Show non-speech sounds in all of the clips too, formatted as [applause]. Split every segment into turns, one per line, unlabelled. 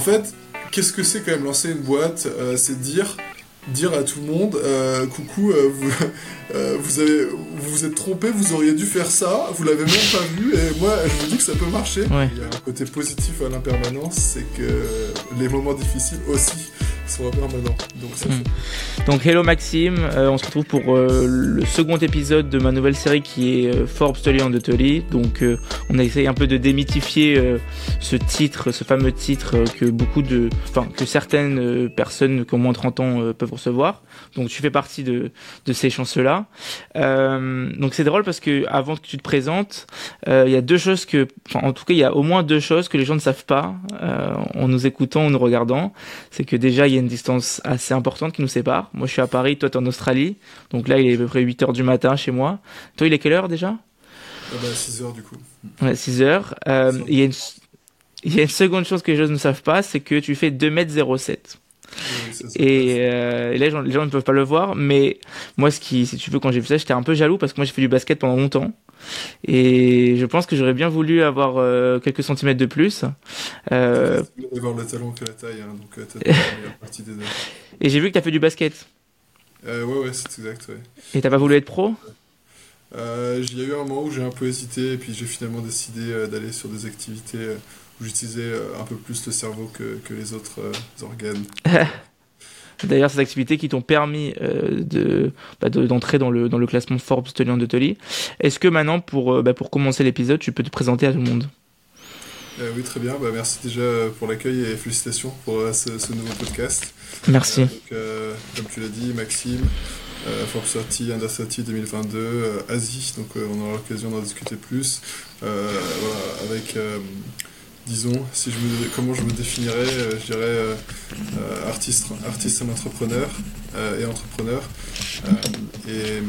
En fait, qu'est-ce que c'est quand même lancer une boîte C'est dire dire à tout le monde euh, coucou euh, vous, [laughs] euh, vous avez vous vous êtes trompé vous auriez dû faire ça vous l'avez même pas vu et moi je vous dis que ça peut marcher. Il y a un côté positif à l'impermanence c'est que les moments difficiles aussi sont impermanents donc
hmm. donc hello Maxime on se retrouve pour le second épisode de ma nouvelle série qui est Forbes Tully on the Tully donc on a essayé un peu de démythifier ce titre ce fameux titre que beaucoup de enfin que certaines personnes qui ont moins de 30 ans peuvent recevoir. Donc tu fais partie de, de ces chanceux-là. Euh, donc c'est drôle parce que avant que tu te présentes, euh, il y a deux choses que, en tout cas il y a au moins deux choses que les gens ne savent pas euh, en nous écoutant, en nous regardant. C'est que déjà il y a une distance assez importante qui nous sépare. Moi je suis à Paris, toi tu es en Australie. Donc là il est à peu près 8 heures du matin chez moi. Toi il est quelle heure déjà?
6 heures du coup.
Ouais, 6 heures. il y a une il y a une seconde chose que les gens ne savent pas, c'est que tu fais 2m07 et, euh, là, les gens, ne peuvent pas le voir, mais moi, ce qui, si tu veux, quand j'ai vu ça, j'étais un peu jaloux parce que moi, j'ai fait du basket pendant longtemps. Et je pense que j'aurais bien voulu avoir euh, quelques centimètres de plus.
Euh... Avoir le talent que la taille, hein, donc euh, partie des [laughs]
Et j'ai vu que tu as fait du basket.
Euh, ouais, ouais, c'est exact. Ouais.
Et t'as pas voulu être pro?
Euh, Il y a eu un moment où j'ai un peu hésité, et puis j'ai finalement décidé d'aller sur des activités j'utilisais euh, un peu plus le cerveau que, que les autres euh, organes. [laughs]
D'ailleurs, ces activités qui t'ont permis euh, bah, de, d'entrer dans, le, dans le classement Forbes Tolian de Tolly. Est-ce que maintenant, pour, bah, pour commencer l'épisode, tu peux te présenter à tout le monde?
Oui, très bien. Bah, merci déjà pour l'accueil et félicitations pour ce, nouveau podcast.
Merci.
comme tu l'as dit, Maxime, Forbes 30, Under 30 2022, Asie, donc on aura l'occasion d'en discuter plus. voilà, avec disons, comment je me définirais, euh, je dirais euh, euh, artiste, artiste et entrepreneur et entrepreneur, et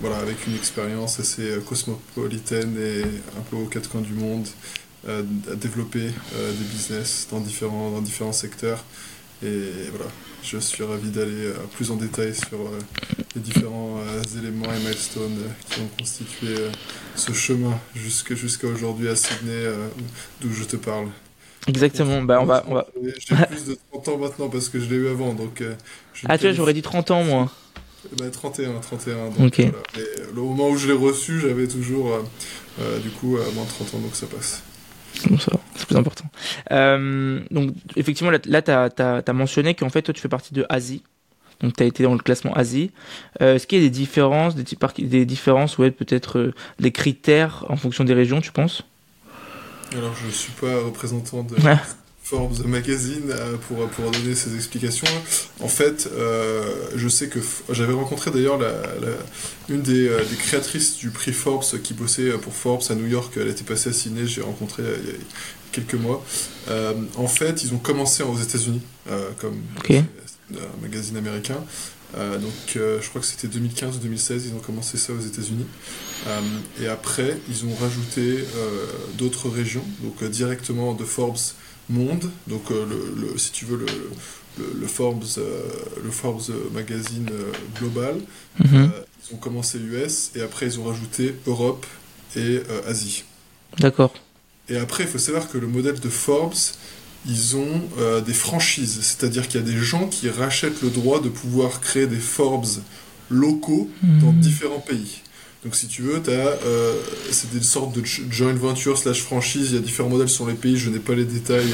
voilà, avec une expérience assez cosmopolitaine et un peu aux quatre coins du monde, à développer des business dans différents, dans différents secteurs, et voilà, je suis ravi d'aller plus en détail sur les différents éléments et milestones qui ont constitué ce chemin jusqu'à aujourd'hui à Sydney, d'où je te parle.
Exactement, bah on va... On va...
J'ai plus de 30 ans maintenant parce que je l'ai eu avant, donc...
ah tu vois, j'aurais dit 30 ans moi.
Bah, 31, 31. Donc, Et le moment où je l'ai reçu, j'avais toujours, du coup, moins de 30 ans, donc ça passe.
Ça plus important. Euh, donc, effectivement, là, tu as, mentionné qu'en fait, toi, tu fais partie de Asie. Donc, tu as été dans le classement Asie. Euh, est-ce qu'il y a des différences, des, des différences, ouais, peut-être euh, des critères en fonction des régions, tu penses?
Alors, je ne suis pas représentant de Forbes Magazine pour, pour donner ces explications. En fait, je sais que j'avais rencontré d'ailleurs la, une des, des, créatrices du prix Forbes qui bossait pour Forbes à New York. Elle était passée à Sydney, j'ai rencontré quelques mois. Euh, en fait, ils ont commencé aux États-Unis, euh, comme un magazine américain. Euh, donc, je crois que c'était 2015 ou 2016, ils ont commencé ça aux États-Unis. et après, ils ont rajouté d'autres régions, donc directement de Forbes Monde, donc le, si tu veux le, le, Forbes, le Forbes magazine global. Mhm. ils ont commencé US et après ils ont rajouté Europe et Asie.
D'accord.
Et après, il faut savoir que le modèle de Forbes, ils ont euh, des franchises, c'est-à-dire qu'il y a des gens qui rachètent le droit de pouvoir créer des Forbes locaux dans hmm. différents pays. Donc si tu veux, euh, c'est des sortes de joint venture slash franchise, il y a différents modèles sur les pays, je n'ai pas les détails,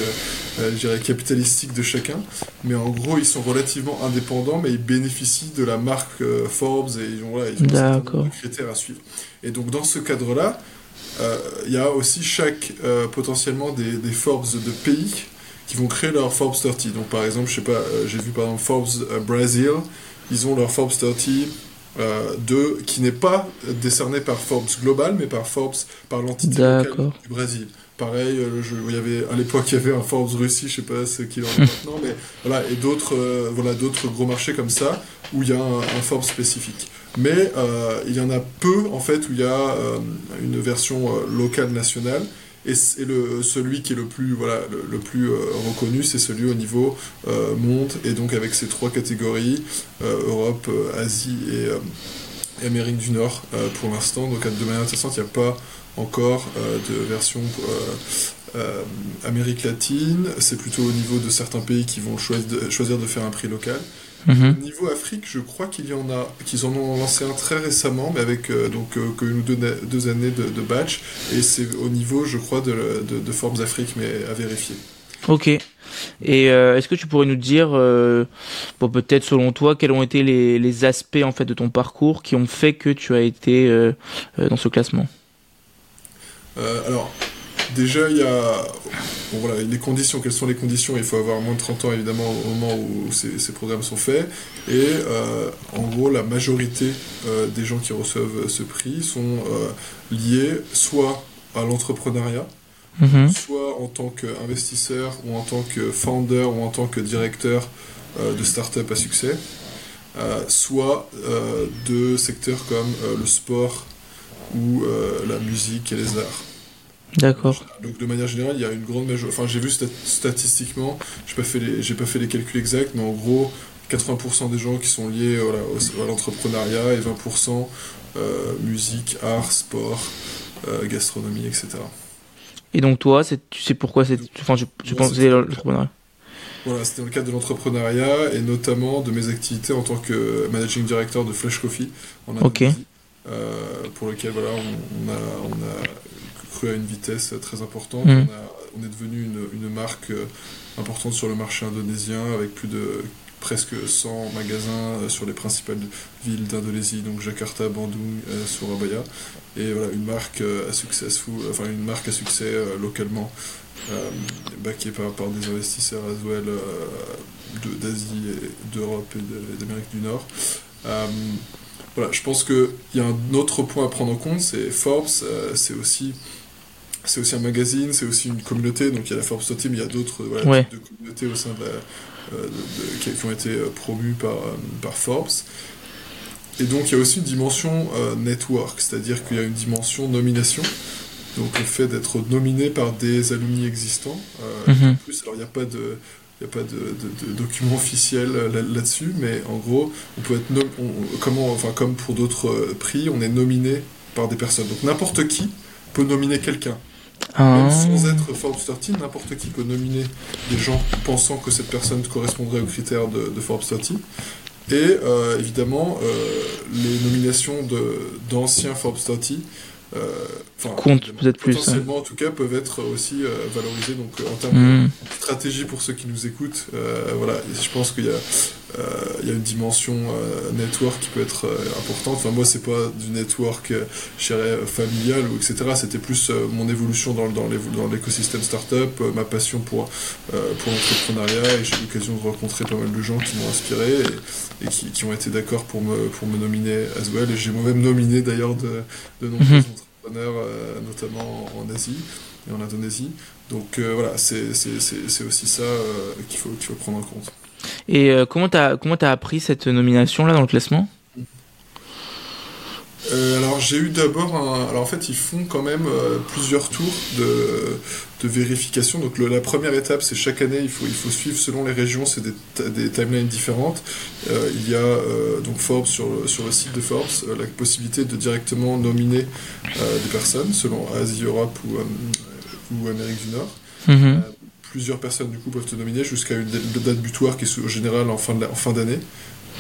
euh, je dirais, capitalistiques de chacun, mais en gros, ils sont relativement indépendants, mais ils bénéficient de la marque Forbes et ils ont, voilà, ils ont des critères à suivre. Et donc dans ce cadre-là, euh, il y a aussi chaque euh, potentiellement des, des, Forbes de pays qui vont créer leur Forbes 30. Donc par exemple, je sais pas, euh, j'ai vu par exemple Forbes Brazil, ils ont leur Forbes 30 de, qui n'est pas décerné par Forbes Global, mais par Forbes, par l'entité locale du Brésil. Pareil, il y avait, à l'époque, il y avait un Forbes Russie, je sais pas ce qu'il en est [laughs] maintenant, mais voilà, et d'autres voilà, d'autres gros marchés comme ça, où il y a un Forbes spécifique mais euh, il y en a peu en fait où il y a euh, une version euh, locale nationale. Et, le, celui qui est le plus voilà le, plus reconnu c'est celui au niveau monde. Et donc avec ces trois catégories Europe Asie et, Amérique du Nord pour l'instant. Donc de manière intéressante il n'y a pas encore de version Amérique latine, c'est plutôt au niveau de certains pays qui vont choisir de faire un prix local. Au niveau Afrique, je crois qu'il y en a, qu'ils en ont lancé un très récemment, mais avec donc que une ou deux, deux années de, de batch, et c'est au niveau, je crois, de, de, de Forbes Afrique, mais à vérifier.
Ok. Et euh, est-ce que tu pourrais nous dire, euh, bon, peut-être selon toi, quels ont été les, les, aspects en fait de ton parcours qui ont fait que tu as été euh, dans ce classement?
Alors, déjà, il y a bon, voilà, les conditions. Quelles sont les conditions Il faut avoir moins de 30 ans, évidemment, au moment où ces, ces programmes sont faits. Et en gros, la majorité des gens qui reçoivent ce prix sont liés soit à l'entrepreneuriat,
Mhm.
soit en tant qu'investisseur ou en tant que founder ou en tant que directeur euh, de start-up à succès, euh, soit euh, de secteurs comme euh, le sport ou euh, la musique et les arts.
D'accord.
Donc de manière générale, il y a une grande majorité. Enfin, j'ai vu stat statistiquement, j'ai pas fait les, j'ai pas fait les calculs exacts, mais en gros, 80% des gens qui sont liés voilà, au, à l'entrepreneuriat et 20% euh, musique, art, sport, euh, gastronomie, etc.
Et donc toi, tu sais pourquoi c'est, enfin, tu penses que l'entrepreneuriat
Voilà, c'était dans le cadre de l'entrepreneuriat et notamment de mes activités en tant que managing director de Flash Coffee en euh, pour lequel voilà, on, on, a, on a cru à une vitesse très importante.
Mm.
On, a, on, est devenu une, une marque euh, importante sur le marché indonésien avec plus de presque 100 magasins sur les principales villes d'Indonésie, donc Jakarta, Bandung, euh, Surabaya, et voilà une marque euh, à successful, enfin une marque à succès euh, localement, backée par, par des investisseurs as well d'Asie, d'Europe et d'Amérique du Nord. voilà, je pense qu'il y a un autre point à prendre en compte, c'est Forbes, c'est aussi c'est aussi un magazine, c'est aussi une communauté, donc il y a la Forbes Team, il y a d'autres voilà,
ouais.
types de communautés au sein de la, euh, de, de, qui, qui, ont été promus par, euh, par Forbes. Et donc il y a aussi une dimension euh, network, c'est-à-dire qu'il y a une dimension nomination. Donc le fait d'être nominé par des alumni existants.
Mm -hmm.
En plus, alors il n'y a pas de il n'y a pas de, de, de, document officiel là-dessus, mais en gros, on peut être on, comment, enfin, comme pour d'autres prix, on est nominé par des personnes. Donc n'importe qui peut nominer quelqu'un.
Ah.
Même sans être Forbes 13, n'importe qui peut nominer des gens pensant que cette personne correspondrait aux critères de, de Forbes 13. Et euh, évidemment, euh, les nominations d'anciens Forbes 30
euh, peut-être plus.
Potentiellement, en tout cas, peuvent être aussi euh, valorisés. Donc, en termes
mm.
de stratégie pour ceux qui nous écoutent, voilà, je pense qu'il y a il y a une dimension euh, network qui peut être euh, importante. Enfin, moi, c'est pas du network, euh, familial ou etc. C'était plus mon évolution dans, dans l'écosystème startup, ma passion pour, pour l'entrepreneuriat et j'ai eu l'occasion de rencontrer pas mal de gens qui m'ont inspiré et, et qui, qui, ont été d'accord pour me, pour me nominer as well. Et j'ai moi-même nominé d'ailleurs de, de nombreux
Mhm.
entrepreneurs, notamment en Asie et en Indonésie. Donc voilà, c'est aussi ça qu'il faut, qu'il faut prendre en compte.
Et euh, comment t'as comment as appris cette nomination là dans le classement?
Euh, alors j'ai eu d'abord un... Alors en fait ils font quand même euh, plusieurs tours de, de vérification. Donc le, la première étape c'est chaque année il faut, il faut suivre selon les régions, c'est des, des, timelines différentes. Euh, il y a donc Forbes sur le, sur le site de Forbes la possibilité de directement nominer des personnes selon Asie, Europe ou, ou Amérique du Nord.
Mm -hmm
plusieurs personnes du coup peuvent te nominer jusqu'à une date butoir qui est en général en fin d'année. Fin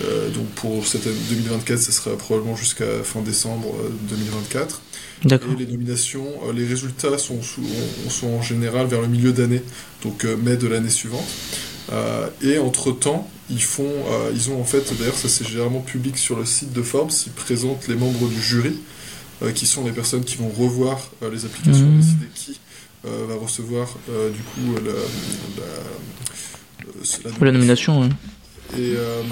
euh, donc pour cette année 2024, ça sera probablement jusqu'à fin décembre 2024.
Et
les nominations, euh, les résultats sont, sous, sont en général vers le milieu d'année, donc euh, mai de l'année suivante. et entre-temps, ils font, ils ont en fait, d'ailleurs ça c'est généralement public sur le site de Forbes, ils présentent les membres du jury, qui sont les personnes qui vont revoir les applications,
Mmh.
décider qui euh, va recevoir euh, du coup la, la,
la, la nomination.
Et, euh,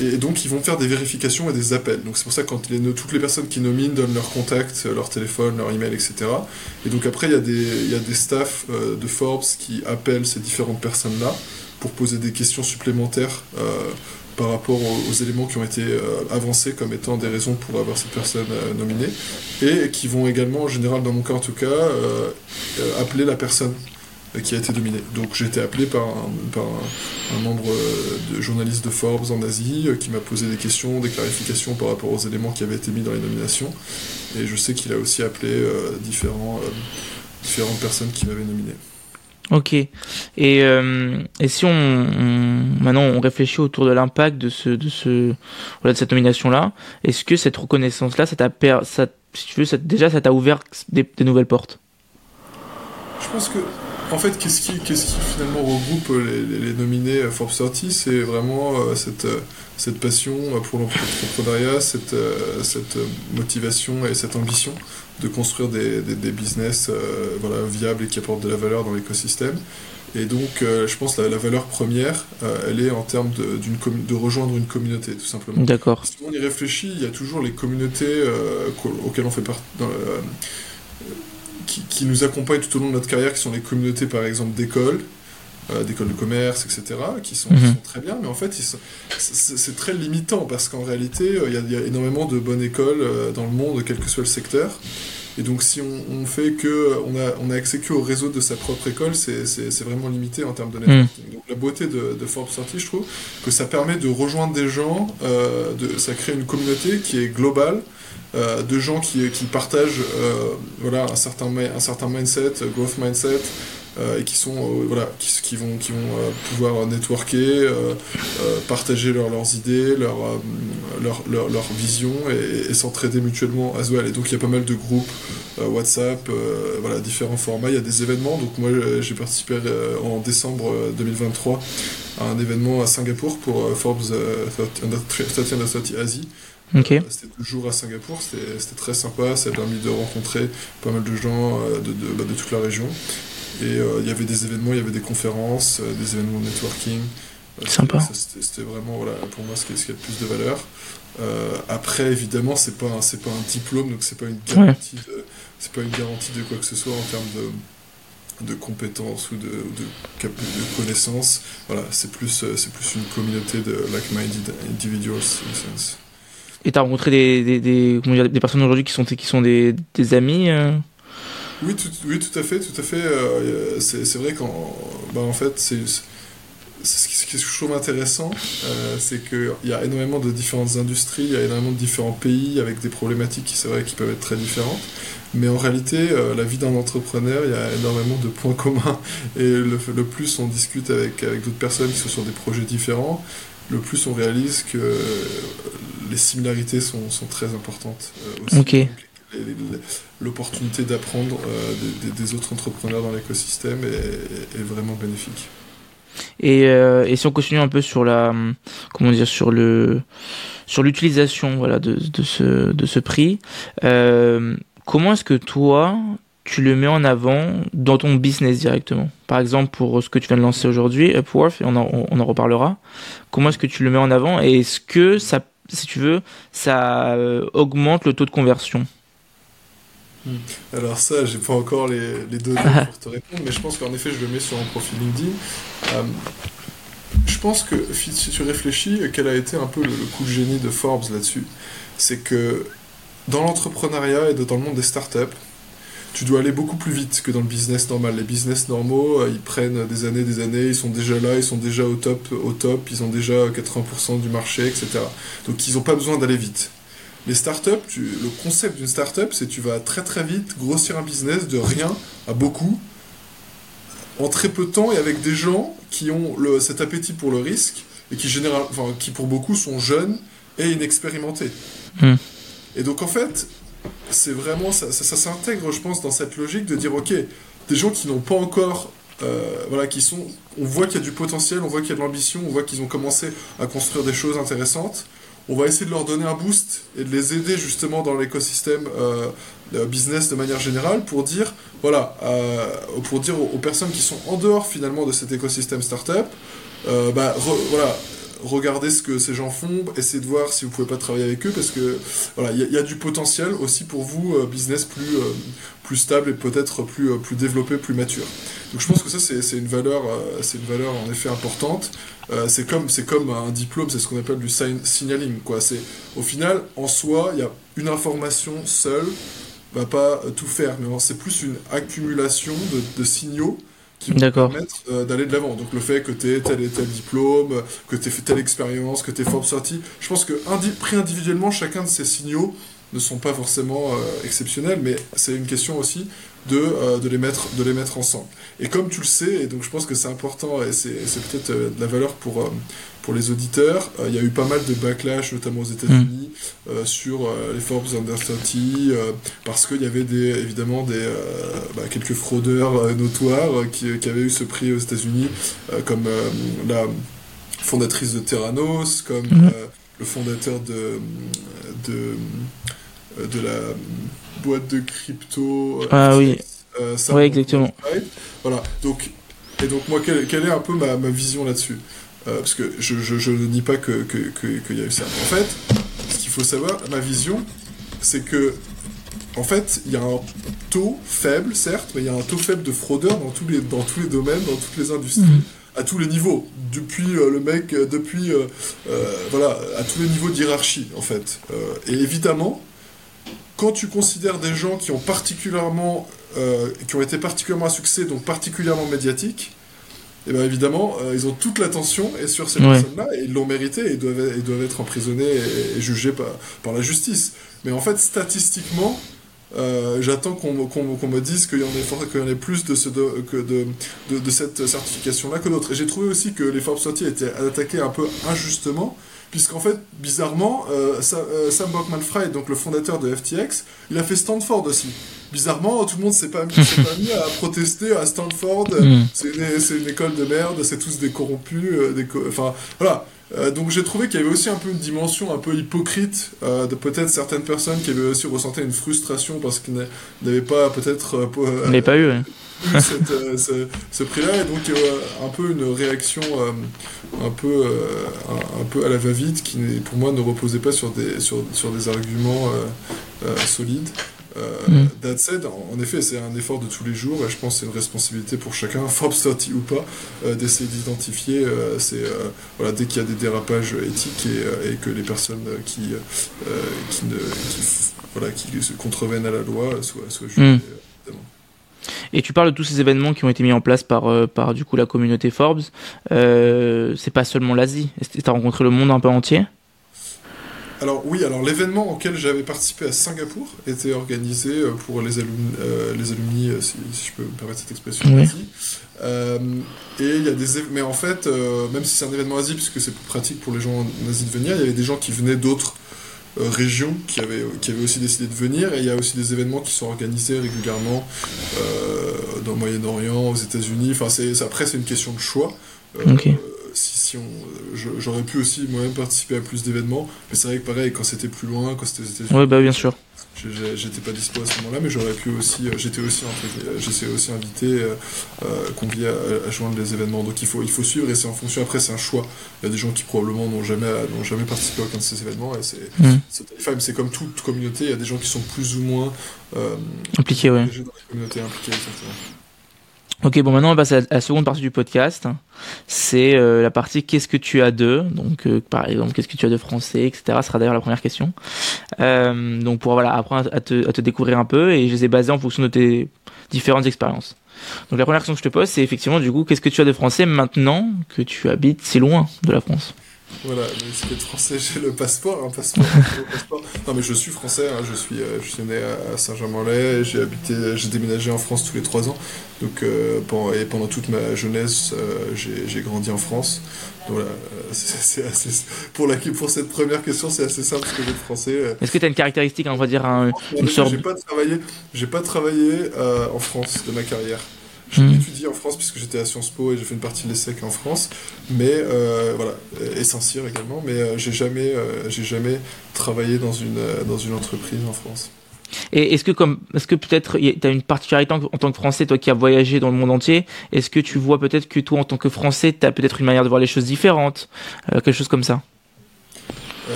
et, donc ils vont faire des vérifications et des appels. Donc c'est pour ça que quand les, toutes les personnes qui nominent donnent leur contact, leur téléphone, leur email, etc. Et donc après il y a des, il y a des staffs euh, de Forbes qui appellent ces différentes personnes-là pour poser des questions supplémentaires par rapport aux, éléments qui ont été euh, avancés comme étant des raisons pour avoir cette personne euh, nominée, et qui vont également, en général, dans mon cas en tout cas, euh, appeler la personne qui a été nominée. Donc j'ai été appelé par un, membre de journaliste de Forbes en Asie qui m'a posé des questions, des clarifications par rapport aux éléments qui avaient été mis dans les nominations, et je sais qu'il a aussi appelé différentes personnes qui m'avaient nominé.
Ok. Et, euh, et si on, maintenant on réfléchit autour de l'impact de ce de ce voilà de cette nomination là, est-ce que cette reconnaissance là, ça t'a ça si tu veux déjà ça t'a ouvert des, nouvelles portes?
Je pense que en fait qu'est-ce qui qu'est-ce qui finalement regroupe les, les, nominés Forbes 30 c'est vraiment euh, cette cette passion pour l'entrepreneuriat, cette cette motivation et cette ambition de construire des, des, business euh, voilà, viables et qui apportent de la valeur dans l'écosystème. Et donc, euh, je pense que la, valeur première, euh, elle est en termes de, de rejoindre une communauté, tout simplement.
D'accord.
Si on y réfléchit, il y a toujours les communautés auxquelles on fait partie, qui, qui, nous accompagnent tout au long de notre carrière, qui sont les communautés, par exemple, d'écoles, euh, d'écoles de commerce, etc., qui sont, mhm. très bien, mais en fait, c'est très limitant parce qu'en réalité, euh, il y, a énormément de bonnes écoles euh, dans le monde, quel que soit le secteur. Et donc, si on, fait que on a, on a accès que au réseau de sa propre école, c'est vraiment limité en termes de networking. Mhm. Donc, la beauté de, Forbes Sortie, je trouve, que ça permet de rejoindre des gens, de, ça crée une communauté qui est globale. de gens qui, qui partagent voilà, un, certain, un certain mindset, growth mindset, et qui sont euh, voilà qui, qui, vont qui vont euh, pouvoir networker partager leurs idées leur leur, leur, leur, vision et, s'entraider mutuellement as well. Et donc il y a pas mal de groupes WhatsApp voilà différents formats. Il y a des événements. Donc moi j'ai participé en décembre 2023 à un événement à Singapour pour Forbes 30 under 30 Asie.
Okay.
c'était deux jours à Singapour, c'était très sympa, ça a permis de rencontrer pas mal de gens de, de, bah, de toute la région. Et euh, il y avait des événements, il y avait des conférences, euh, des événements de networking.
Euh, Sympa.
C'était vraiment voilà, pour moi ce qui, a le plus de valeur. après, évidemment, c'est pas c'est pas un diplôme, donc c'est pas une garantie de c'est pas une garantie de quoi que ce soit en termes de de compétences ou de, de, de connaissances. Voilà, c'est plus, c'est plus une communauté de like-minded individuals, in a sense.
Et tu as rencontré des, des, des, des personnes aujourd'hui qui sont, qui sont des, des amis
oui tout, oui, tout à fait, tout à fait. Euh, c'est vrai qu'en bah, en fait, c'est ce que je trouve intéressant, euh, c'est qu'il y a énormément de différentes industries, il y a énormément de différents pays avec des problématiques qui, c'est vrai, qui peuvent être très différentes. Mais en réalité, euh, la vie d'un entrepreneur, il y a énormément de points communs. Et le, le plus on discute avec, avec d'autres personnes qui sont sur des projets différents, le plus on réalise que les similarités sont, sont très importantes.
aussi. Ok
l'opportunité d'apprendre euh, des, autres entrepreneurs dans l'écosystème est, vraiment bénéfique.
Et, euh, et, si on continue un peu sur la, comment dire, sur le, sur l'utilisation, voilà, de, de, ce, de ce prix, euh, comment est-ce que toi, tu le mets en avant dans ton business directement? Par exemple, pour ce que tu viens de lancer aujourd'hui, Upworth, et on en, on en reparlera. Comment est-ce que tu le mets en avant? Et est-ce que ça, si tu veux, ça augmente le taux de conversion?
Hmm. Alors ça, j'ai pas encore les, les données pour te répondre, mais je pense qu'en effet, je le mets sur mon profil LinkedIn. Euh, je pense que si tu réfléchis, quel a été un peu le, coup de génie de Forbes là-dessus C'est que dans l'entrepreneuriat et dans le monde des startups, tu dois aller beaucoup plus vite que dans le business normal. Les business normaux, euh, ils prennent des années, des années, ils sont déjà là, ils sont déjà au top, au top, ils ont déjà 80% du marché, etc. Donc ils n'ont pas besoin d'aller vite. Les startups, tu, le concept d'une startup, c'est tu vas très très vite grossir un business de rien à beaucoup en très peu de temps et avec des gens qui ont le, cet appétit pour le risque et qui, général, enfin, qui pour beaucoup sont jeunes et inexpérimentés. Hmm. Et donc en fait, c'est vraiment ça, ça, s'intègre, je pense, dans cette logique de dire ok, des gens qui n'ont pas encore euh, voilà, qui sont, on voit qu'il y a du potentiel, on voit qu'il y a de l'ambition, on voit qu'ils ont commencé à construire des choses intéressantes on va essayer de leur donner un boost et de les aider justement dans l'écosystème euh, business de manière générale pour dire, voilà, euh, pour dire aux, personnes qui sont en dehors finalement de cet écosystème startup, euh, bah, voilà, regardez ce que ces gens font, essayez de voir si vous pouvez pas travailler avec eux parce que voilà, il y, a du potentiel aussi pour vous, business plus, plus stable et peut-être plus, plus développé, plus mature. Donc je pense que ça c'est une valeur, c'est une valeur en effet importante. Euh, c'est comme, c'est comme un diplôme, c'est ce qu'on appelle du signaling. Quoi. C'est, au final, en soi, il y a une information seule va pas tout faire, mais c'est plus une accumulation de, signaux qui vont permettre euh, d'aller de l'avant. Donc le fait que tu aies tel et tel diplôme, que tu aies fait telle expérience, que tu es Forbes sorti, je pense que pris individuellement, chacun de ces signaux ne sont pas forcément euh, exceptionnels, mais c'est une question aussi de, de, les mettre, de les mettre ensemble. Et comme tu le sais, et donc je pense que c'est important, et c'est peut-être de la valeur pour, pour les auditeurs, il y a eu pas mal de backlash, notamment aux États-Unis, mm. sur les Forbes Under 30, parce qu'il y avait des, évidemment des, bah, quelques fraudeurs notoires qui, qui, avaient eu ce prix aux États-Unis, comme la fondatrice de Terranos, comme mm. le fondateur de, de euh, de la boîte de crypto.
Euh, ah oui. Euh, oui, exactement.
Voilà. Donc, et donc, moi, quelle, quelle est un peu ma, ma vision là-dessus? Parce que je, je, je, ne dis pas qu'il que, que, y a eu ça. En fait, ce qu'il faut savoir, ma vision, c'est que en fait, il y a un taux faible, certes, mais il y a un taux faible de fraudeurs dans tous les, dans tous les domaines, dans toutes les industries, mhm. à tous les niveaux. Depuis le mec, depuis, voilà, à tous les niveaux d'hierarchie, en fait. et évidemment, quand tu considères des gens qui ont particulièrement, euh, qui ont été particulièrement à succès, donc particulièrement médiatiques, et eh bien évidemment, euh, ils ont toute l'attention et sur ces personnes-là, et ils l'ont mérité, et ils doivent, ils doivent être emprisonnés et, jugés par, par, la justice. Mais en fait, statistiquement, euh, j'attends qu'on me dise qu'il y, en ait, plus de, ce, de, que de, de, cette certification-là que d'autres. Et j'ai trouvé aussi que les Forbes 30 étaient attaqués un peu injustement, puisqu'en fait, bizarrement, euh, euh, Sam Bankman-Fried, donc le fondateur de FTX, il a fait Stanford aussi. Bizarrement, tout le monde s'est pas, pas, mis à [laughs] protester à Stanford. Hmm. C'est une, une, école de merde, c'est tous des corrompus. Euh, des enfin, voilà. donc j'ai trouvé qu'il y avait aussi un peu une dimension un peu hypocrite de peut-être certaines personnes qui avaient aussi ressenti une frustration parce qu'ils n'avaient pas peut-être...
Pas eu, [laughs]
euh, ce, prix-là, et donc euh, un peu une réaction euh, un, peu, un, peu à la va-vite qui, pour moi, ne reposait pas sur des, sur, sur des arguments solides. Mm. en, effet, c'est un effort de tous les jours et je pense que c'est une responsabilité pour chacun, [laughs] Forbes 30 ou pas, d'essayer d'identifier c'est voilà, dès qu'il y a des dérapages éthiques et, et que les personnes qui, qui, ne, qui, voilà, qui contreviennent à la loi soient, soient jugées. Mm.
Et tu parles de tous ces événements qui ont été mis en place par, euh, par du coup la communauté Forbes. Euh, c'est pas seulement l'Asie. Tu as rencontré le monde un peu entier?
Alors oui, alors l'événement auquel j'avais participé à Singapour était organisé euh, pour les, alumni, les alumni si, je peux me permettre cette expression, oui. et il y a des mais en fait, même si c'est un événement Asie, puisque c'est plus pratique pour les gens en Asie de venir, il y avait des gens qui venaient d'autres euh, régions qui avaient, qui avaient aussi décidé de venir. Et il y a aussi des événements qui sont organisés régulièrement euh, dans le Moyen-Orient, aux États-Unis. Enfin, après, c'est une question de choix. Euh, si, si on, j'aurais pu aussi moi-même participer à plus d'événements, mais c'est vrai que pareil, quand c'était plus loin, quand c'était aux États-Unis.
Oui, bah bien sûr.
J'étais pas dispo à ce moment-là, mais j'aurais pu aussi, j'étais aussi, j'étais aussi invité, euh, convié à, joindre les événements. Donc il faut, il faut suivre et c'est en fonction. Après, c'est un choix. Il y a des gens qui probablement n'ont jamais, n'ont jamais participé à aucun de ces événements et c'est, mm. c'est comme toute communauté. Il y a des gens qui sont plus ou moins
euh, impliqués, ouais.
Dans la communauté impliquée, exactement.
Ok, bon, maintenant on passe à la seconde partie du podcast. C'est euh, la partie qu'est-ce que tu as de? Donc, euh, par exemple, qu'est-ce que tu as de français, etc. Ce sera d'ailleurs la première question. Euh, donc, pour voilà, apprendre à te, à te, découvrir un peu et je les ai basés en fonction de tes différentes expériences. Donc, la première question que je te pose, c'est effectivement, du coup, qu'est-ce que tu as de français maintenant que tu habites si loin de la France?
Voilà, mais ce qui est français, j'ai le passeport, un [laughs] passeport, Non, mais je suis français, hein, je, suis, euh, je suis né à Saint-Germain-en-Laye, j'ai habité, j'ai déménagé en France tous les trois ans, donc, euh, pendant, et pendant toute ma jeunesse, euh, j'ai grandi en France. Donc voilà, c'est assez, pour, la, pour cette première question, c'est assez simple parce que j'ai français.
Est-ce que tu as une caractéristique, on va dire, un, une sorte...
J'ai pas travaillé, j'ai pas travaillé en France de ma carrière. J'ai hmm. étudié en France puisque j'étais à Sciences Po et j'ai fait une partie de l'ESSEC en France, mais euh, voilà, essentiel également, mais euh, j'ai jamais, euh, j'ai jamais travaillé dans une, dans une entreprise en France.
Et est-ce que comme, est-ce que peut-être tu as une particularité en, tant que Français, toi qui as voyagé dans le monde entier, est-ce que tu vois peut-être que toi en tant que Français, tu as peut-être une manière de voir les choses différentes, quelque chose comme ça?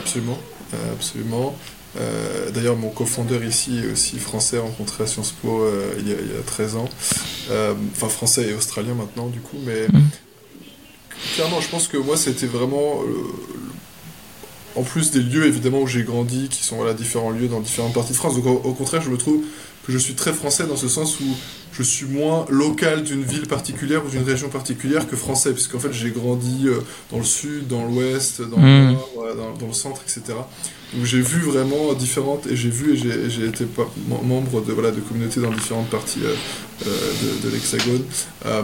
Absolument, absolument. Euh, d'ailleurs, mon cofondeur ici est aussi français, rencontré à Sciences Po euh, il, y a, 13 ans. Euh, enfin, français et australien maintenant, du coup. Mais mm. clairement, je pense que moi, c'était vraiment en plus des lieux évidemment où j'ai grandi, qui sont voilà, différents lieux dans différentes parties de France. Donc au, contraire, je me trouve que je suis très français dans ce sens où je suis moins local d'une ville particulière ou d'une région particulière que français, puisqu'en fait j'ai grandi dans le sud, dans l'ouest, dans le
Mm.
nord, euh, dans, dans le centre, etc. Donc j'ai vu vraiment différentes, et j'ai vu et j'ai- été membre de, voilà, de communautés dans différentes parties euh, euh, de, de l'Hexagone. Euh,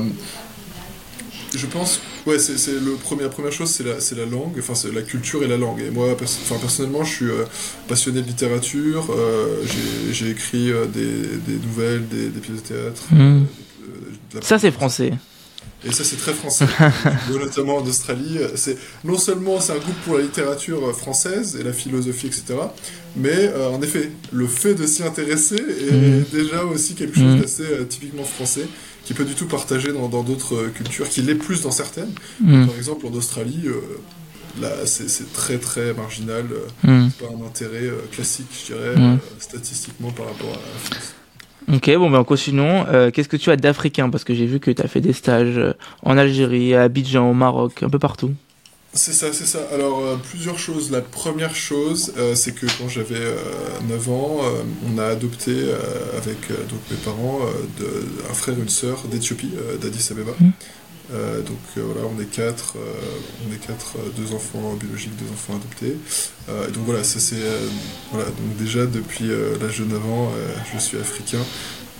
je pense, ouais, c'est le premier, la première chose, c'est la, c'est la langue, enfin c'est la culture et la langue. Et moi, pers- enfin, personnellement, je suis euh, passionné de littérature. euh, j'ai- écrit euh, des, des nouvelles, des, des pièces de théâtre.
Mm.
euh, de la-
Ça, c'est français.
Et ça, c'est très français. [laughs] Notamment en Australie. C'est non seulement c'est un goût pour la littérature euh, française et la philosophie, etc. Mais euh, en effet, le fait de s'y intéresser est
Mhm.
déjà aussi quelque chose
Mhm.
d'assez euh, typiquement français, qui pas du tout partagé dans d'autres euh, cultures, qui l'est plus dans certaines.
Mm.
Par exemple, en Australie, euh, là, c'est très très marginal.
Mm.
c'est pas un intérêt euh, classique, je dirais, euh, statistiquement par rapport à la France.
Ok, bon, ben continuons. Euh, Qu'est-ce que tu as d'africain? Parce que j'ai vu que tu as fait des stages euh, en Algérie, à Abidjan, au Maroc, un peu partout.
C'est ça, c'est ça. Alors, euh, plusieurs choses. La première chose, euh, c'est que quand j'avais euh, 9 ans, on a adopté avec donc mes parents de- un frère et une sœur d'Éthiopie, d'Addis Abeba.
Mhm.
Euh, donc euh, voilà, on est quatre, euh, on est quatre, deux enfants biologiques, deux enfants adoptés. Donc voilà, ça c'est voilà. Donc déjà depuis l'âge de 9 ans, je suis africain.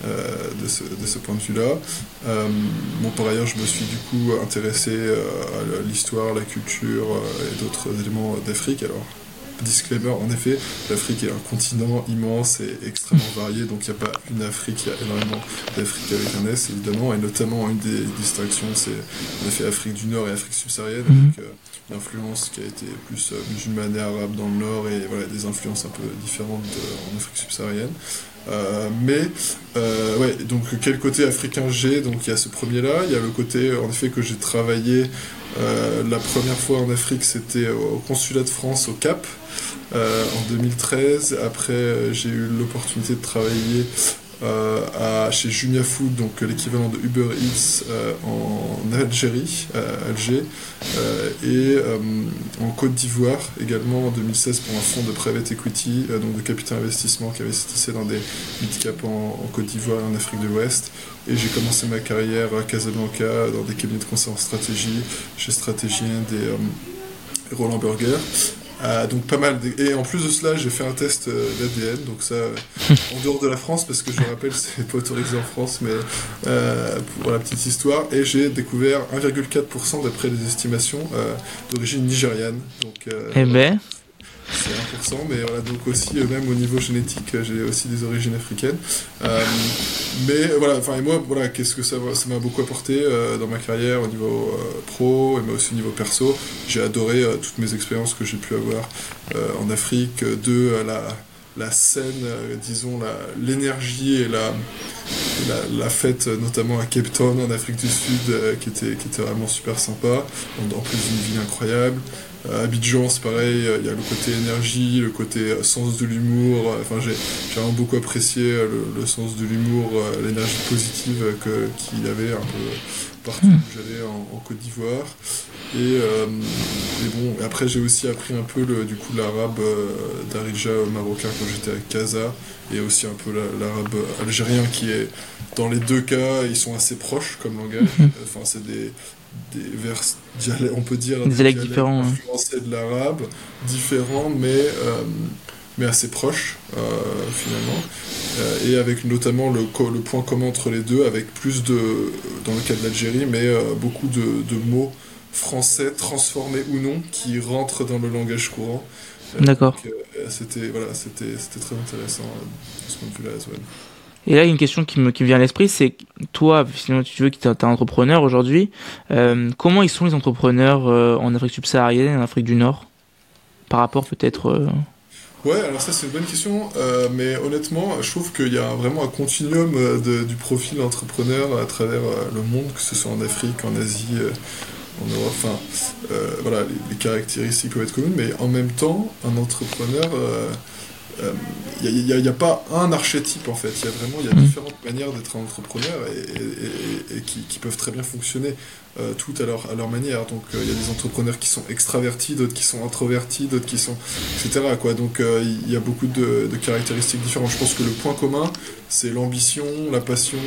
de, ce, de ce point de vue-là. Bon, par ailleurs, je me suis du coup intéressé à l'histoire, la culture et d'autres éléments d'Afrique. Alors, disclaimer, en effet, l'Afrique est un continent immense et extrêmement varié, donc il n'y a pas une Afrique, il y a énormément d'Afrique avec un S, évidemment, et notamment une des distinctions, c'est en effet Afrique du Nord et Afrique subsaharienne,
Mhm.
avec euh, l'influence qui a été plus euh, musulmane et arabe dans le Nord, et voilà, des influences un peu différentes de- en Afrique subsaharienne. Euh, mais euh, ouais, donc quel côté africain j'ai? Donc il y a ce premier-là, il y a le côté en effet que j'ai travaillé euh, la première fois en Afrique, c'était au consulat de France au Cap euh, en 2013. Après, euh, j'ai eu l'opportunité de travailler à, chez Jumia Food, donc euh, l'équivalent de Uber Eats euh, en Algérie, Alger, euh, et euh, en Côte d'Ivoire également en 2016 pour un fonds de private equity, euh, donc de capital investissement qui investissait dans des mid-cap en, en Côte d'Ivoire et en Afrique de l'Ouest. Et j'ai commencé ma carrière à Casablanca dans des cabinets de conseil en stratégie, chez Stratégien des euh, Roland Burger. Euh, donc pas mal. Et en plus de cela, j'ai fait un test euh, d'ADN, donc ça euh, [laughs] en dehors de la France, parce que je rappelle, [laughs] c'est pas autorisé en France, mais euh, pour la petite histoire. Et j'ai découvert 1,4% d'après les estimations euh, d'origine nigériane. Donc euh,
Eh ben,
c'est 1%, mais voilà, donc aussi, euh, même au niveau génétique, euh, j'ai aussi des origines africaines. Euh, mais voilà, enfin, et moi, voilà, qu'est-ce que ça m'a beaucoup apporté dans ma carrière au niveau pro, mais aussi au niveau perso. J'ai adoré toutes mes expériences que j'ai pu avoir en Afrique, de la, scène, disons, l'énergie et la, la, fête, notamment à Cape Town, en Afrique du Sud, qui, était, qui était vraiment super sympa, en, en plus d'une ville incroyable. Euh, Abidjan, c'est pareil, euh, il y a le côté énergie, le côté euh, sens de l'humour. Enfin, j'ai vraiment beaucoup apprécié le, le sens de l'humour, l'énergie positive qu'il y avait un peu partout où j'allais en, en Côte d'Ivoire. Et, euh, et bon, après j'ai aussi appris un peu le, du coup l'arabe euh, d'Arija marocain quand j'étais à Casa et aussi un peu la- l'arabe algérien qui est dans les deux cas ils sont assez proches comme langage.
Mhm.
Enfin c'est des des vers on peut dire
Des dialectes différents, hein.
influencés de l'arabe, différents mais euh, mais assez proches euh, finalement Euh, et avec notamment le, le point commun entre les deux avec plus de dans le cas de l'Algérie mais beaucoup de, de mots français transformés ou non qui rentrent dans le langage courant. Euh,
D'accord.
euh, c'était voilà, c'était c'était très intéressant euh, de ce point de vue-là. well.
Et là, il y a une question qui me, qui me vient à l'esprit, c'est toi, sinon tu veux que tu es entrepreneur aujourd'hui, euh, comment ils sont les entrepreneurs euh, en Afrique subsaharienne et en Afrique du Nord Par rapport peut-être... euh,
Ouais, alors ça c'est une bonne question, euh, mais honnêtement, je trouve qu'il y a vraiment un continuum de- du profil entrepreneur à travers le monde, que ce soit en Afrique, en Asie, euh, en Europe. Enfin, euh, voilà, les, les caractéristiques peuvent être communes, mais en même temps, un entrepreneur, euh, il n'y a, pas un archétype en fait. Il y a vraiment il y a mm. différentes manières d'être un entrepreneur et, qui, peuvent très bien fonctionner euh, toutes à leur, à leur manière. Donc euh, il y a des entrepreneurs qui sont extravertis, d'autres qui sont introvertis, d'autres qui sont. etc. Quoi. Donc euh, il y a beaucoup de, caractéristiques différentes. Je pense que le point commun, c'est l'ambition, la passion,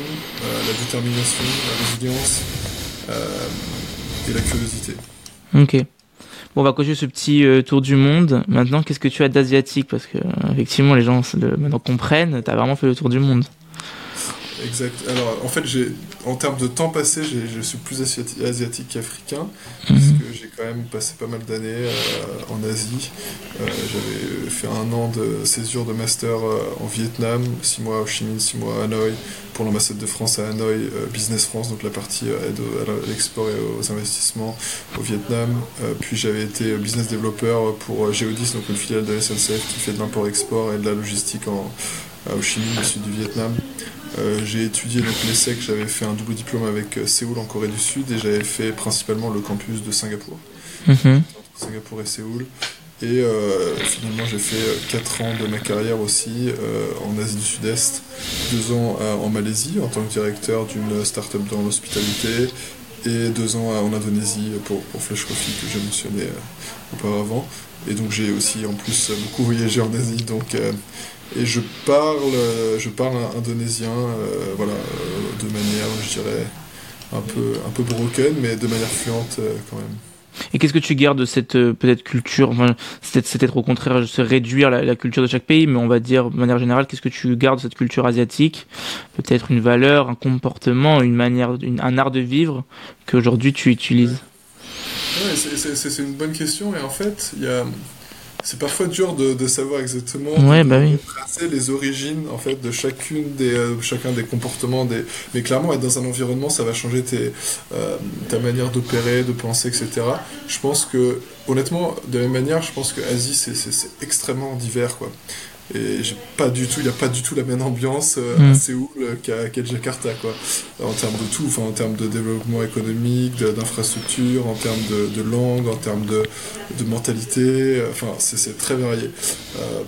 la détermination, la résilience et la curiosité.
Ok. Bon, on va cocher ce petit euh, tour du monde. Maintenant, qu'est-ce que tu as d'asiatique? Parce que, euh, effectivement, les gens maintenant comprennent, tu as vraiment fait le tour du monde.
Exact. Alors, en fait, j'ai, en termes de temps passé, je suis plus asiatique qu'africain, parce mhm. que j'ai quand même passé pas mal d'années euh, en Asie. j'avais fait un an de césure de master en Vietnam, six mois au Chi Minh, six mois à Hanoï, pour l'ambassade de France à Hanoï, euh, Business France, donc la partie euh, aide à l'export et aux investissements au Vietnam. Euh, puis j'avais été business developer pour Geodis, donc une filiale de SNCF qui fait de l'import-export et de la logistique en, au Chi Minh, au sud du Vietnam. J'ai étudié donc l'ESSEC, j'avais fait un double diplôme avec Séoul en Corée du Sud et j'avais fait principalement le campus de Singapour. Mm-hmm. Singapour et Séoul. Et euh, finalement, j'ai fait 4 ans de ma carrière aussi euh, en Asie du Sud-Est, 2 ans en Malaisie en tant que directeur d'une start-up dans l'hospitalité et 2 ans en Indonésie pour, pour Flash Coffee que j'ai mentionné euh, auparavant. Et donc j'ai aussi en plus beaucoup voyagé en Asie. Donc, et je parle, je parle indonésien voilà, de manière, je dirais, un peu, un peu broken, mais de manière fluente quand même.
Et qu'est-ce que tu gardes de cette euh, peut-être culture enfin, C'est être au contraire se réduire la, culture de chaque pays, mais on va dire de manière générale, qu'est-ce que tu gardes de cette culture asiatique? Peut-être une valeur, un comportement, une manière, un art de vivre qu'aujourd'hui tu utilises.
Ouais, c'est une bonne question et en fait, il y a c'est parfois dur de, de, savoir exactement
ouais, bah oui.
tracer les origines en fait de chacune des euh, chacun des comportements des mais clairement être dans un environnement ça va changer tes, euh, ta manière d'opérer de penser etc je pense que honnêtement de la même manière je pense que Asie c'est extrêmement divers quoi et pas du tout il n'y a pas du tout la même ambiance euh, à mm. Séoul qu'à Jakarta quoi. En termes de tout enfin en termes de développement économique d'infrastructure en termes de, de, langue en termes de, de mentalité enfin c'est très varié. Euh,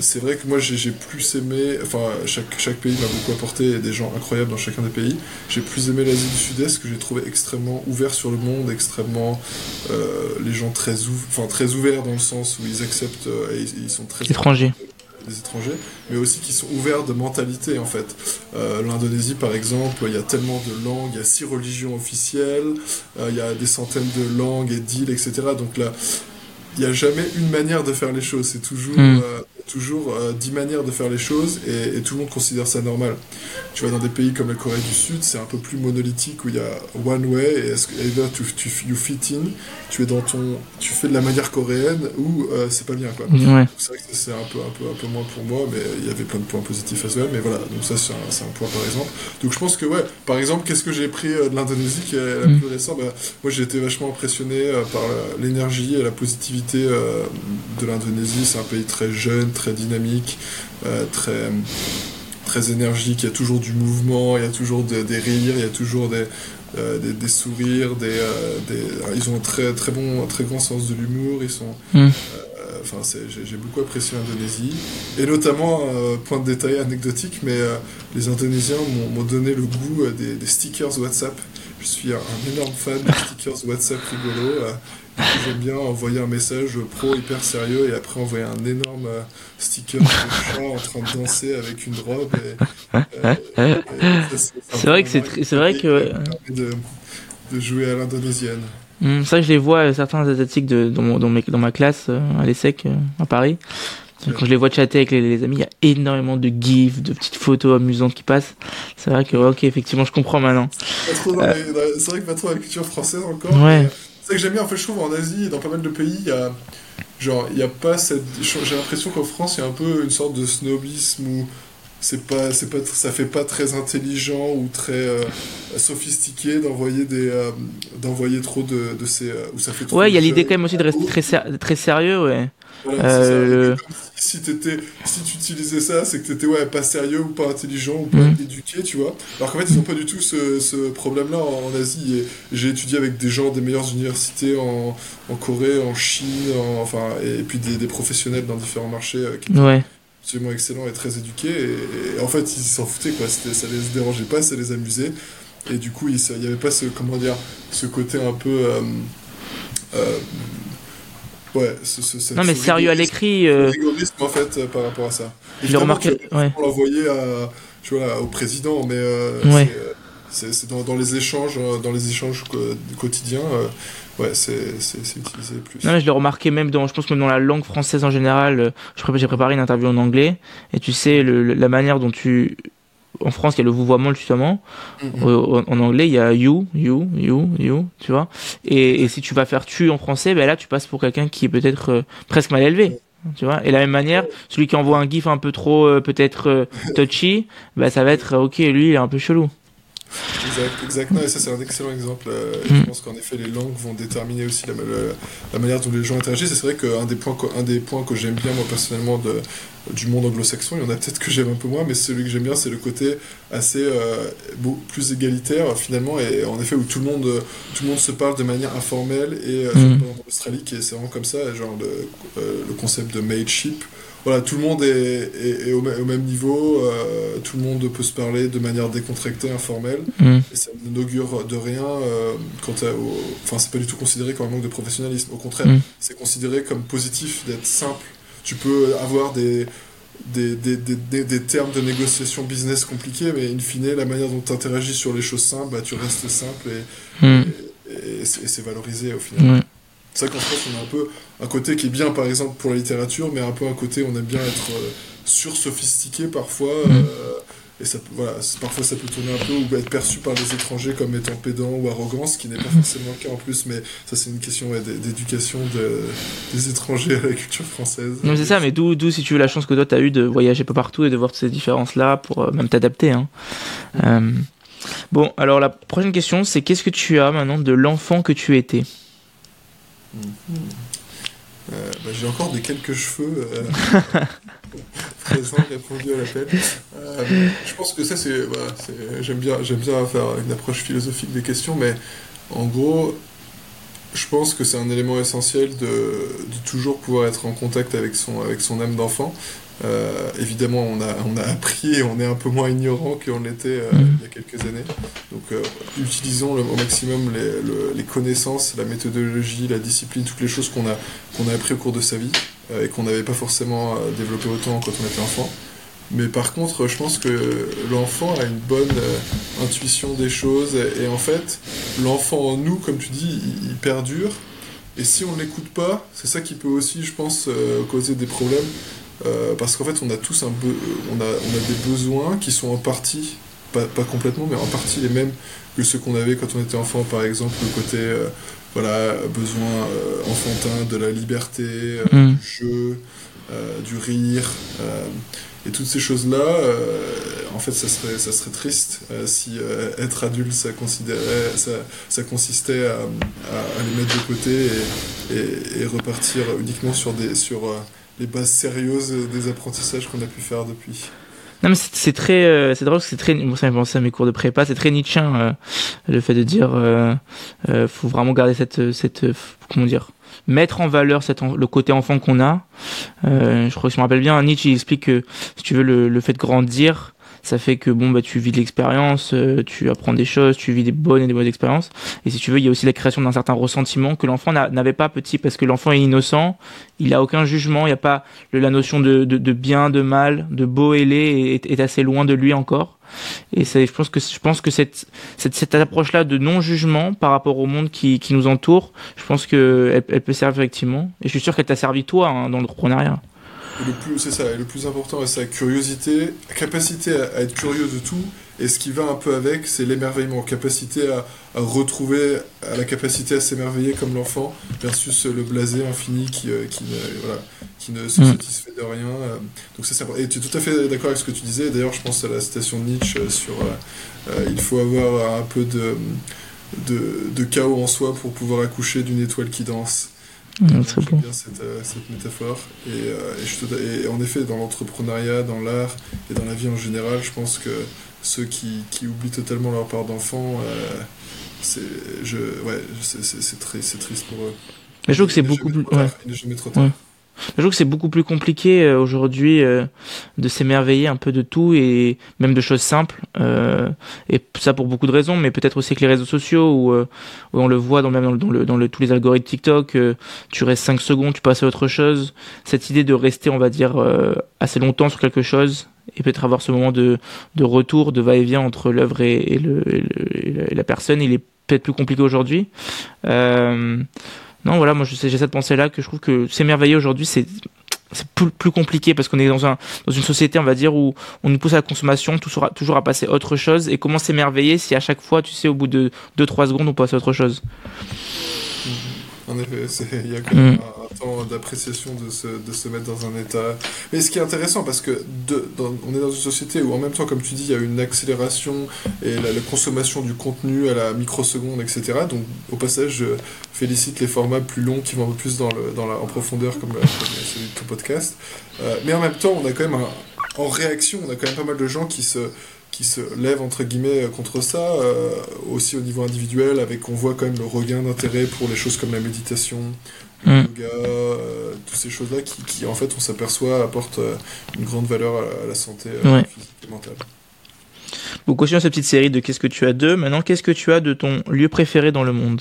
c'est vrai que moi j'ai plus aimé enfin chaque, chaque pays m'a beaucoup apporté des gens incroyables dans chacun des pays. J'ai plus aimé l'Asie du Sud-Est que j'ai trouvé extrêmement ouvert sur le monde extrêmement euh, les gens très, enfin, très ouverts dans le sens où ils acceptent et ils, sont très
étrangers
des étrangers, mais aussi qui sont ouverts de mentalité en fait. Euh, L'Indonésie par exemple, il y a tellement de langues, il y a six religions officielles, euh, il y a des centaines de langues et d'îles, etc. Donc là, il n'y a jamais une manière de faire les choses, c'est toujours, hmm. euh, toujours euh, dix manières de faire les choses et, tout le monde considère ça normal. Tu vois, dans des pays comme la Corée du Sud, c'est un peu plus monolithique où il y a one way et est-ce que either tu, tu, you fit in, tu es dans ton, tu fais de la manière coréenne ou euh, c'est pas bien quoi.
Ouais.
C'est vrai que c'est un peu, un, peu, un peu moins pour moi, mais il y avait plein de points positifs à ce mais voilà, donc ça c'est un, un, point par exemple. Donc je pense que ouais, par exemple, qu'est-ce que j'ai pris de l'Indonésie qui est la mm. plus récente? Bah, Moi j'ai été vachement impressionné par l'énergie et la positivité euh, de l'Indonésie. C'est un pays très jeune, très dynamique, euh, très, très énergique. Il y a toujours du mouvement, il y a toujours des, rires, il y a toujours des, euh, des, sourires. Des, ils ont un très, très, bon, très grand sens de l'humour. Ils sont. Mm. Enfin, j'ai beaucoup apprécié l'Indonésie. Et notamment, point de détail anecdotique, mais les Indonésiens m'ont donné le goût des, stickers WhatsApp. Je suis un, énorme fan des stickers WhatsApp rigolo. J'aime bien envoyer un message pro hyper sérieux et après envoyer un énorme euh, sticker de chat en train de danser avec une robe.
Euh, c'est vrai que c'est c'est vrai que
de, de, jouer à l'indonésienne.
Mmh, ça, je les vois euh, certains asiatiques de, dans, dans, dans, ma classe à l'ESSEC à Paris. Quand je les vois chatter avec les, amis, il y a énormément de gifs, de petites photos amusantes qui passent. C'est vrai que, ok, effectivement, je comprends maintenant.
C'est vrai que pas trop la culture française encore. Ouais que j'aime bien, en fait, je trouve en Asie et dans pas mal de pays, il y a. Genre, il y a pas cette. J'ai l'impression qu'en France, il y a un peu une sorte de snobisme où c'est pas c'est pas ça fait pas très intelligent ou très euh, sophistiqué d'envoyer des euh, d'envoyer trop de, de ces euh, où ça fait trop
ouais il y a l'idée quand même aussi de rester très très sérieux ouais
si, étais, si tu utilisais ça, c'est que tu étais ouais, pas sérieux ou pas intelligent ou pas mm. éduqué, tu vois. Alors qu'en fait, ils n'ont pas du tout ce, ce problème-là en, Asie. J'ai étudié avec des gens des meilleures universités en, en Corée, en Chine, enfin, et puis des, des, professionnels dans différents marchés.
ouais
absolument excellents et très éduqués. Et, en fait, ils s'en foutaient, quoi. Ça les dérangeait pas, ça les amusait. Et du coup, il n'y avait pas ce, comment dire, ce côté un peu. Euh, euh, ouais, ce,
non, mais sérieux à l'écrit. Euh...
rigorisme, en fait, par rapport à ça.
Je l'ai remarqué. Ouais.
On l'envoyait tu vois, au président, mais ouais. c'est dans, dans, les échanges, dans les échanges quotidiens ouais, c'est utilisé plus.
Non, mais je l'ai remarqué même dans, je pense que dans la langue française en général. Euh, j'ai préparé une interview en anglais et tu sais le, la manière dont tu en France, il y a le vouvoiement justement. Mm-hmm. en, anglais, il y a you, you, you, you, tu vois. Et, et si tu vas faire tu en français, ben là, tu passes pour quelqu'un qui est peut-être euh, presque mal élevé. Tu vois. Et de la même manière, celui qui envoie un gif un peu trop euh, peut-être touchy, ben ça va être ok, lui, il est un peu chelou.
Exact, exactement. Et ça, c'est un excellent exemple. Euh, je mm. pense qu'en effet, les langues vont déterminer aussi la, la, manière dont les gens interagissent. Et c'est vrai qu'un des points, un des points que j'aime bien, moi, personnellement, de, du monde anglo-saxon, il y en a peut-être que j'aime un peu moins, mais celui que j'aime bien, c'est le côté assez euh, plus égalitaire, finalement, et en effet, où tout le monde, tout le monde se parle de manière informelle. Et euh, mm. en Australie, qui est, c'est vraiment comme ça, genre le, le concept de mateship voilà, tout le monde est, au, même niveau, euh, tout le monde peut se parler de manière décontractée, informelle, mm. et ça n'augure de rien euh, quant au... Enfin, c'est pas du tout considéré comme un manque de professionnalisme, au contraire, mm. c'est considéré comme positif d'être simple. Tu peux avoir des, des, des, des, des, termes de négociation business compliqués, mais in fine, la manière dont tu interagis sur les choses simples, bah, tu restes simple et, mm. et, c'est valorisé au final. C'est vrai qu'en France, on a un peu un côté qui est bien, par exemple, pour la littérature, mais un peu un côté, on aime bien être euh, sur-sophistiqué parfois. Mm. Euh, et ça, voilà, parfois ça peut tourner un peu ou être perçu par les étrangers comme étant pédant ou arrogant, ce qui n'est pas mm. forcément le cas en plus, mais ça c'est une question d'éducation des étrangers à la culture française.
Non, c'est ça, mais d'où si tu veux la chance que toi tu as eu de voyager peu partout et de voir toutes ces différences-là pour euh, même t'adapter. Hein. Mm. bon, alors la prochaine question c'est qu'est-ce que tu as maintenant de l'enfant que tu étais?
Euh, bah, j'ai encore des quelques cheveux euh, [laughs] présents répondu à l'appel. Euh, je pense que ça, c'est. j'aime, bien, j'aime bien faire une approche philosophique des questions, mais en gros, je pense que c'est un élément essentiel de, toujours pouvoir être en contact avec son âme d'enfant. Euh, évidemment, on a, on a appris et on est un peu moins ignorant qu'on l'était euh, mm. il y a quelques années. Donc, euh, utilisons au maximum les, les, connaissances, la méthodologie, la discipline, toutes les choses qu'on a, qu'on a appris au cours de sa vie et qu'on n'avait pas forcément développé autant quand on était enfant. Mais par contre, je pense que l'enfant a une bonne intuition des choses et, en fait, l'enfant en nous, comme tu dis, il, il perdure. Et si on ne l'écoute pas, c'est ça qui peut aussi, je pense, causer des problèmes. Euh, parce qu'en fait, on a tous un on, a, on a des besoins qui sont en partie, pas, pas, complètement, mais en partie les mêmes que ceux qu'on avait quand on était enfant, par exemple, le côté euh, voilà, besoin euh, enfantin de la liberté, mm. du jeu, du rire. et toutes ces choses-là, en fait, ça serait, ça serait triste si être adulte, ça, considérait, ça, ça consistait à, à, les mettre de côté et, et, et repartir uniquement sur des, sur, les bases sérieuses des apprentissages qu'on a pu faire depuis.
Non mais c'est très, euh, c'est drôle, c'est très, moi ça m'a pensé à mes cours de prépa, c'est très Nietzschean euh, le fait de dire, euh, euh, faut vraiment garder cette, cette, comment dire, mettre en valeur cette, le côté enfant qu'on a. je crois que je me rappelle bien, Nietzsche il explique que si tu veux le fait de grandir, ça fait que bon bah tu vis de l'expérience, euh, tu apprends des choses, tu vis des bonnes et des mauvaises expériences. Et si tu veux, il y a aussi la création d'un certain ressentiment que l'enfant n'avait pas petit parce que l'enfant est innocent, il a aucun jugement, il n'y a pas la notion de, bien, de mal, de beau et laid est, assez loin de lui encore. Et c'est, je pense que je pense que cette cette, cette approche-là de non-jugement par rapport au monde qui, qui nous entoure, je pense que elle, peut servir effectivement. Et je suis sûr qu'elle t'a servi toi hein, dans le
le plus, c'est ça, le plus important, c'est sa curiosité, capacité à, être curieux de tout, et ce qui va un peu avec, c'est l'émerveillement, capacité à, retrouver, à la capacité à s'émerveiller comme l'enfant, versus le blasé infini qui, euh, qui, ne, voilà, qui ne se mm. satisfait de rien. Euh. donc ça, et tu es tout à fait d'accord avec ce que tu disais, d'ailleurs je pense à la citation de Nietzsche sur euh, il faut avoir un peu de, de, de chaos en soi pour pouvoir accoucher d'une étoile qui danse.
Mmh, bien
cette, euh, cette métaphore. Et, euh, et, en effet, dans l'entrepreneuriat, dans l'art et dans la vie en général, je pense que ceux qui, qui oublient totalement leur part d'enfant, euh, c'est ouais, triste pour eux.
Mais je trouve que c'est beaucoup plus.
Il n'est jamais trop tard.
Je trouve que c'est beaucoup plus compliqué euh, aujourd'hui euh, de s'émerveiller un peu de tout et même de choses simples. Euh, et ça pour beaucoup de raisons, mais peut-être aussi avec les réseaux sociaux où, on le voit dans, même dans, le, dans, le, tous les algorithmes TikTok, tu restes 5 secondes, tu passes à autre chose. Cette idée de rester, on va dire, assez longtemps sur quelque chose et peut-être avoir ce moment de, de retour, de va-et-vient entre l'œuvre et, et, la personne, il est peut-être plus compliqué aujourd'hui. Non, voilà, moi j'ai cette pensée-là que je trouve que s'émerveiller aujourd'hui, c'est c'est plus, plus, compliqué parce qu'on est dans, un, dans une société, on va dire, où on nous pousse à la consommation, tout sera, toujours à passer autre chose. Et comment s'émerveiller si à chaque fois, tu sais, au bout de 2-3 secondes, on passe à autre chose?
En effet, il y a quand même mm d'appréciation de se, de se mettre dans un état. Mais ce qui est intéressant, parce que on est dans une société où en même temps, comme tu dis, il y a une accélération et la, consommation du contenu à la microseconde, etc. Donc au passage, je félicite les formats plus longs qui vont un peu plus dans, dans la, en profondeur, comme, celui de ton podcast. Euh, mais en même temps, on a quand même en réaction, on a quand même pas mal de gens qui se qui se lèvent entre guillemets contre ça, euh, aussi au niveau individuel, avec on voit quand même le regain d'intérêt pour les choses comme la méditation, le mm. yoga, euh, toutes ces choses-là qui, qui, en fait, on s'aperçoit apportent euh, une grande valeur à, la santé euh, physique et mentale.
Bon, continuons cette petite série de Qu'est-ce que tu as de. Maintenant, qu'est-ce que tu as de ton lieu préféré dans le monde?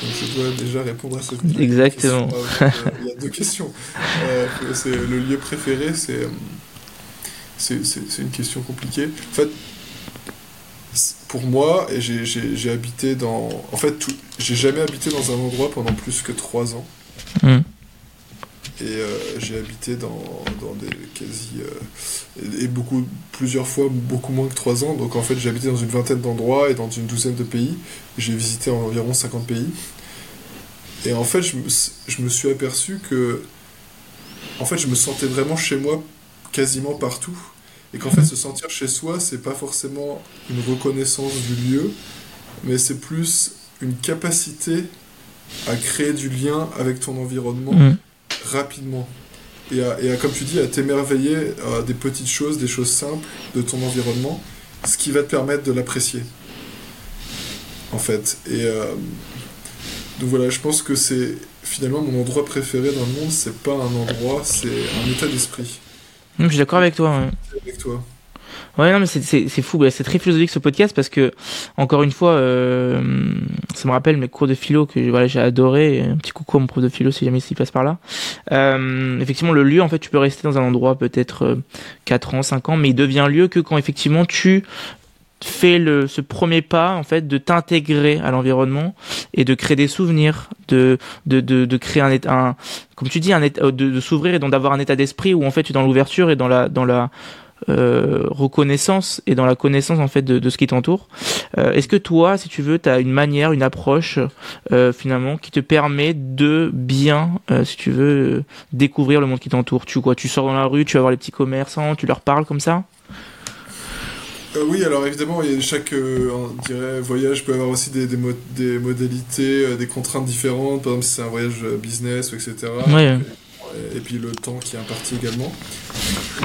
Donc je dois déjà répondre à cette
question. Exactement.
Il y a deux questions. c'est le lieu préféré, c'est c'est une question compliquée. En fait, pour moi, j'ai habité dans. En fait, j'ai jamais habité dans un endroit pendant plus que trois ans. Hmm. Et euh, j'ai habité dans, dans, des quasi. Euh, et, beaucoup, plusieurs fois, beaucoup moins que trois ans. Donc en fait, j'ai habité dans une vingtaine d'endroits et dans une douzaine de pays. J'ai visité environ 50 pays. Et en fait, je me, je me suis aperçu que. En fait, je me sentais vraiment chez moi quasiment partout. Et qu'en fait, se sentir chez soi, c'est pas forcément une reconnaissance du lieu, mais c'est plus une capacité à créer du lien avec ton environnement mm. rapidement. Et, à, et comme tu dis, à t'émerveiller à des petites choses, des choses simples de ton environnement, ce qui va te permettre de l'apprécier. En fait. Et euh, donc voilà, je pense que c'est finalement mon endroit préféré dans le monde, c'est pas un endroit, c'est un état d'esprit.
Je suis d'accord avec toi. Ouais.
Avec.
Ouais, non, mais c'est fou, c'est très philosophique ce podcast parce que, encore une fois, euh, ça me rappelle mes cours de philo que voilà, j'ai adoré. Un petit coucou à mon prof de philo si jamais il passe par là. Euh, effectivement, le lieu, en fait, tu peux rester dans un endroit peut-être euh, 4 ans, 5 ans, mais il devient lieu que quand effectivement tu fais le, ce premier pas en fait de t'intégrer à l'environnement et de créer des souvenirs de de, de, de créer un, un comme tu dis un de, de s'ouvrir et d'avoir un état d'esprit où en fait tu es dans l'ouverture et dans la dans la euh, reconnaissance et dans la connaissance en fait de, de ce qui t'entoure. Euh, Est-ce que toi, si tu veux, tu as une manière, une approche euh, finalement qui te permet de bien, si tu veux, découvrir le monde qui t'entoure? Tu quoi Tu sors dans la rue, tu vas voir les petits commerçants, tu leur parles comme ça?
Euh, oui, alors évidemment, il y a chaque euh, on dirait, voyage peut avoir aussi des, des, des modalités, euh, des contraintes différentes, par exemple si c'est un voyage business, etc.
Ouais.
Et, et, puis le temps qui est imparti également.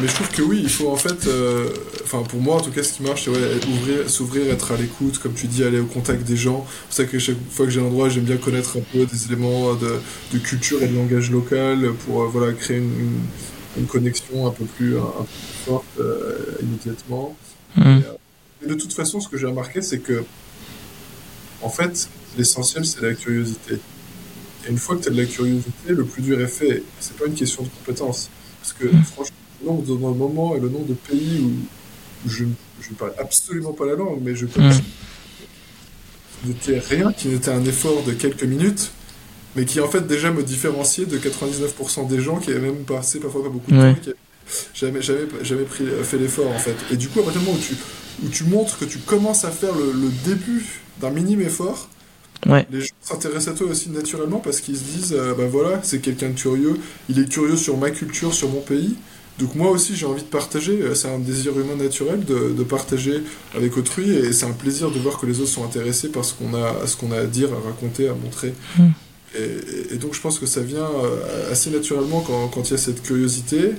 Mais je trouve que oui, il faut en fait, enfin pour moi en tout cas, ce qui marche, c'est ouais, s'ouvrir, être à l'écoute, comme tu dis, aller au contact des gens. C'est pour ça que chaque fois que j'ai un endroit, j'aime bien connaître un peu des éléments de, de, culture et de langage local pour voilà, créer une, une, connexion un peu plus, un, un peu plus forte immédiatement.
Mm.
de toute façon, ce que j'ai remarqué, c'est que, en fait, l'essentiel, c'est la curiosité. Et une fois que tu as de la curiosité, le plus dur est fait. C'est pas une question de compétence. Parce que, mm. franchement, le nombre de moments et le nombre de pays où, je, ne parle absolument pas la langue, mais je. Mm. n'était rien, qui n'était un effort de quelques minutes, mais qui en fait déjà me différenciait de 99% des gens qui avaient même passé parfois pas beaucoup de temps, jamais, jamais, jamais pris, euh, fait l'effort en fait. Et du coup, à partir du moment où tu, où tu montres que tu commences à faire le, début d'un minime effort, les gens s'intéressent à toi aussi naturellement parce qu'ils se disent euh, ben voilà, c'est quelqu'un de curieux, il est curieux sur ma culture, sur mon pays. Donc moi aussi j'ai envie de partager, euh, c'est un désir humain naturel de, de partager avec autrui et c'est un plaisir de voir que les autres sont intéressés par ce qu'on a, à ce qu'on a à dire, à raconter, à montrer.
Hmm.
Et, et, donc je pense que ça vient assez naturellement quand, quand il y a cette curiosité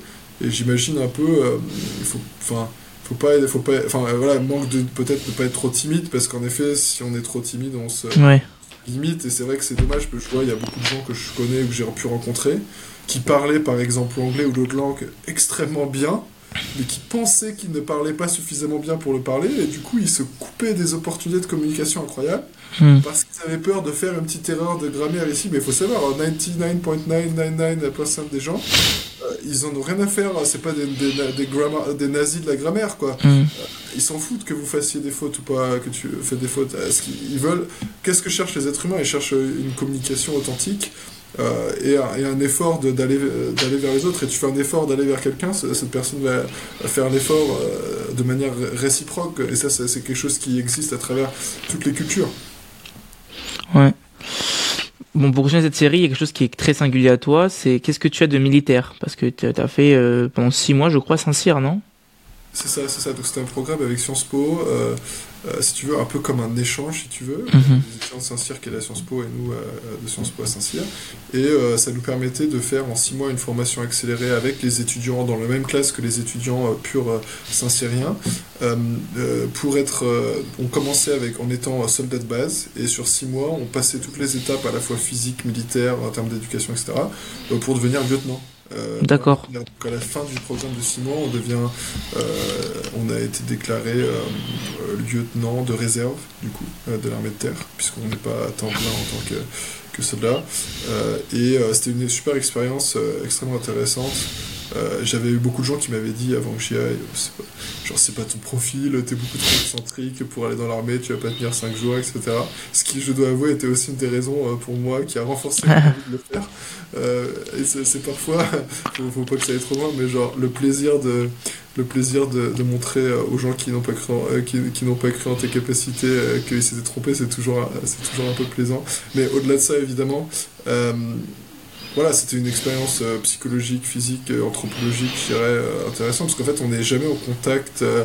et j'imagine un peu, euh, il faut, enfin, faut pas, faut pas, enfin voilà, manque de peut-être ne pas être trop timide parce qu'en effet, si on est trop timide, on se,
ouais.
Limite, et c'est vrai que c'est dommage, parce que je vois, il y a beaucoup de gens que je connais ou que j'ai pu rencontrer, qui parlaient par exemple l'anglais ou d'autres langues extrêmement bien, mais qui pensaient qu'ils ne parlaient pas suffisamment bien pour le parler, et du coup ils se coupaient des opportunités de communication incroyables,
Hmm.
parce qu'ils avaient peur de faire une petite erreur de grammaire ici, mais il faut savoir, 99.999% des gens, euh, ils en ont rien à faire, c'est pas des, des, des, gramma- des nazis de la grammaire, quoi.
Hmm.
Ils s'en foutent que vous fassiez des fautes ou pas, que tu fais des fautes. Est-ce qu'ils ils veulent Qu'est-ce que cherchent les êtres humains? Ils cherchent une communication authentique euh, et, un, et un effort d'aller euh, d'aller vers les autres. Et tu fais un effort d'aller vers quelqu'un, ce- cette personne va faire l'effort euh, de manière réciproque. Et ça, c'est quelque chose qui existe à travers toutes les cultures.
Ouais. Bon, pour continuer cette série, il y a quelque chose qui est très singulier à toi, c'est qu'est-ce que tu as de militaire? Parce que tu as fait euh, pendant six mois, je crois, Saint-Cyr, non?
C'est ça, c'est ça. Donc c'était un programme avec Sciences Po, euh, si tu veux, un peu comme un échange, si tu veux.
Mhm.
Les étudiants de Saint-Cyr qui est à Sciences Po et nous euh, de Sciences Po à Saint-Cyr. Et euh, ça nous permettait de faire en six mois une formation accélérée avec les étudiants dans la même classe que les étudiants euh, purs euh, Saint-Cyriens. Euh, euh, pour être, euh, on commençait avec en étant euh, soldat de base et sur six mois on passait toutes les étapes à la fois physique, militaire, en termes d'éducation, etc. euh, pour devenir lieutenant. Euh,
D'accord.
Donc à la fin du programme de six mois, on devient, euh, on a été déclaré euh, lieutenant de réserve du coup de l'armée de terre, puisqu'on n'est pas à temps plein en tant que, que soldat. Et c'était une super expérience extrêmement intéressante. Euh, J'avais eu beaucoup de gens qui m'avaient dit avant que j'y aille, pas- genre c'est pas ton profil, t'es beaucoup trop excentrique pour aller dans l'armée, tu vas pas tenir 5 jours, etc. Ce qui, je dois avouer, était aussi une des raisons euh, pour moi qui a renforcé de le faire. [laughs] Euh, et c'est c'est parfois, [laughs] faut, faut pas que ça aille trop loin, mais genre le plaisir de, le plaisir de, de montrer euh, aux gens qui n'ont pas cru, en, qui, qui n'ont pas cru en tes capacités qu'ils s'étaient trompés, c'est toujours, c'est toujours un peu plaisant. Mais au-delà de ça, évidemment, euh, voilà, c'était une expérience euh, psychologique, physique, anthropologique, je dirais, euh, intéressante, parce qu'en fait, on n'est jamais au contact. euh,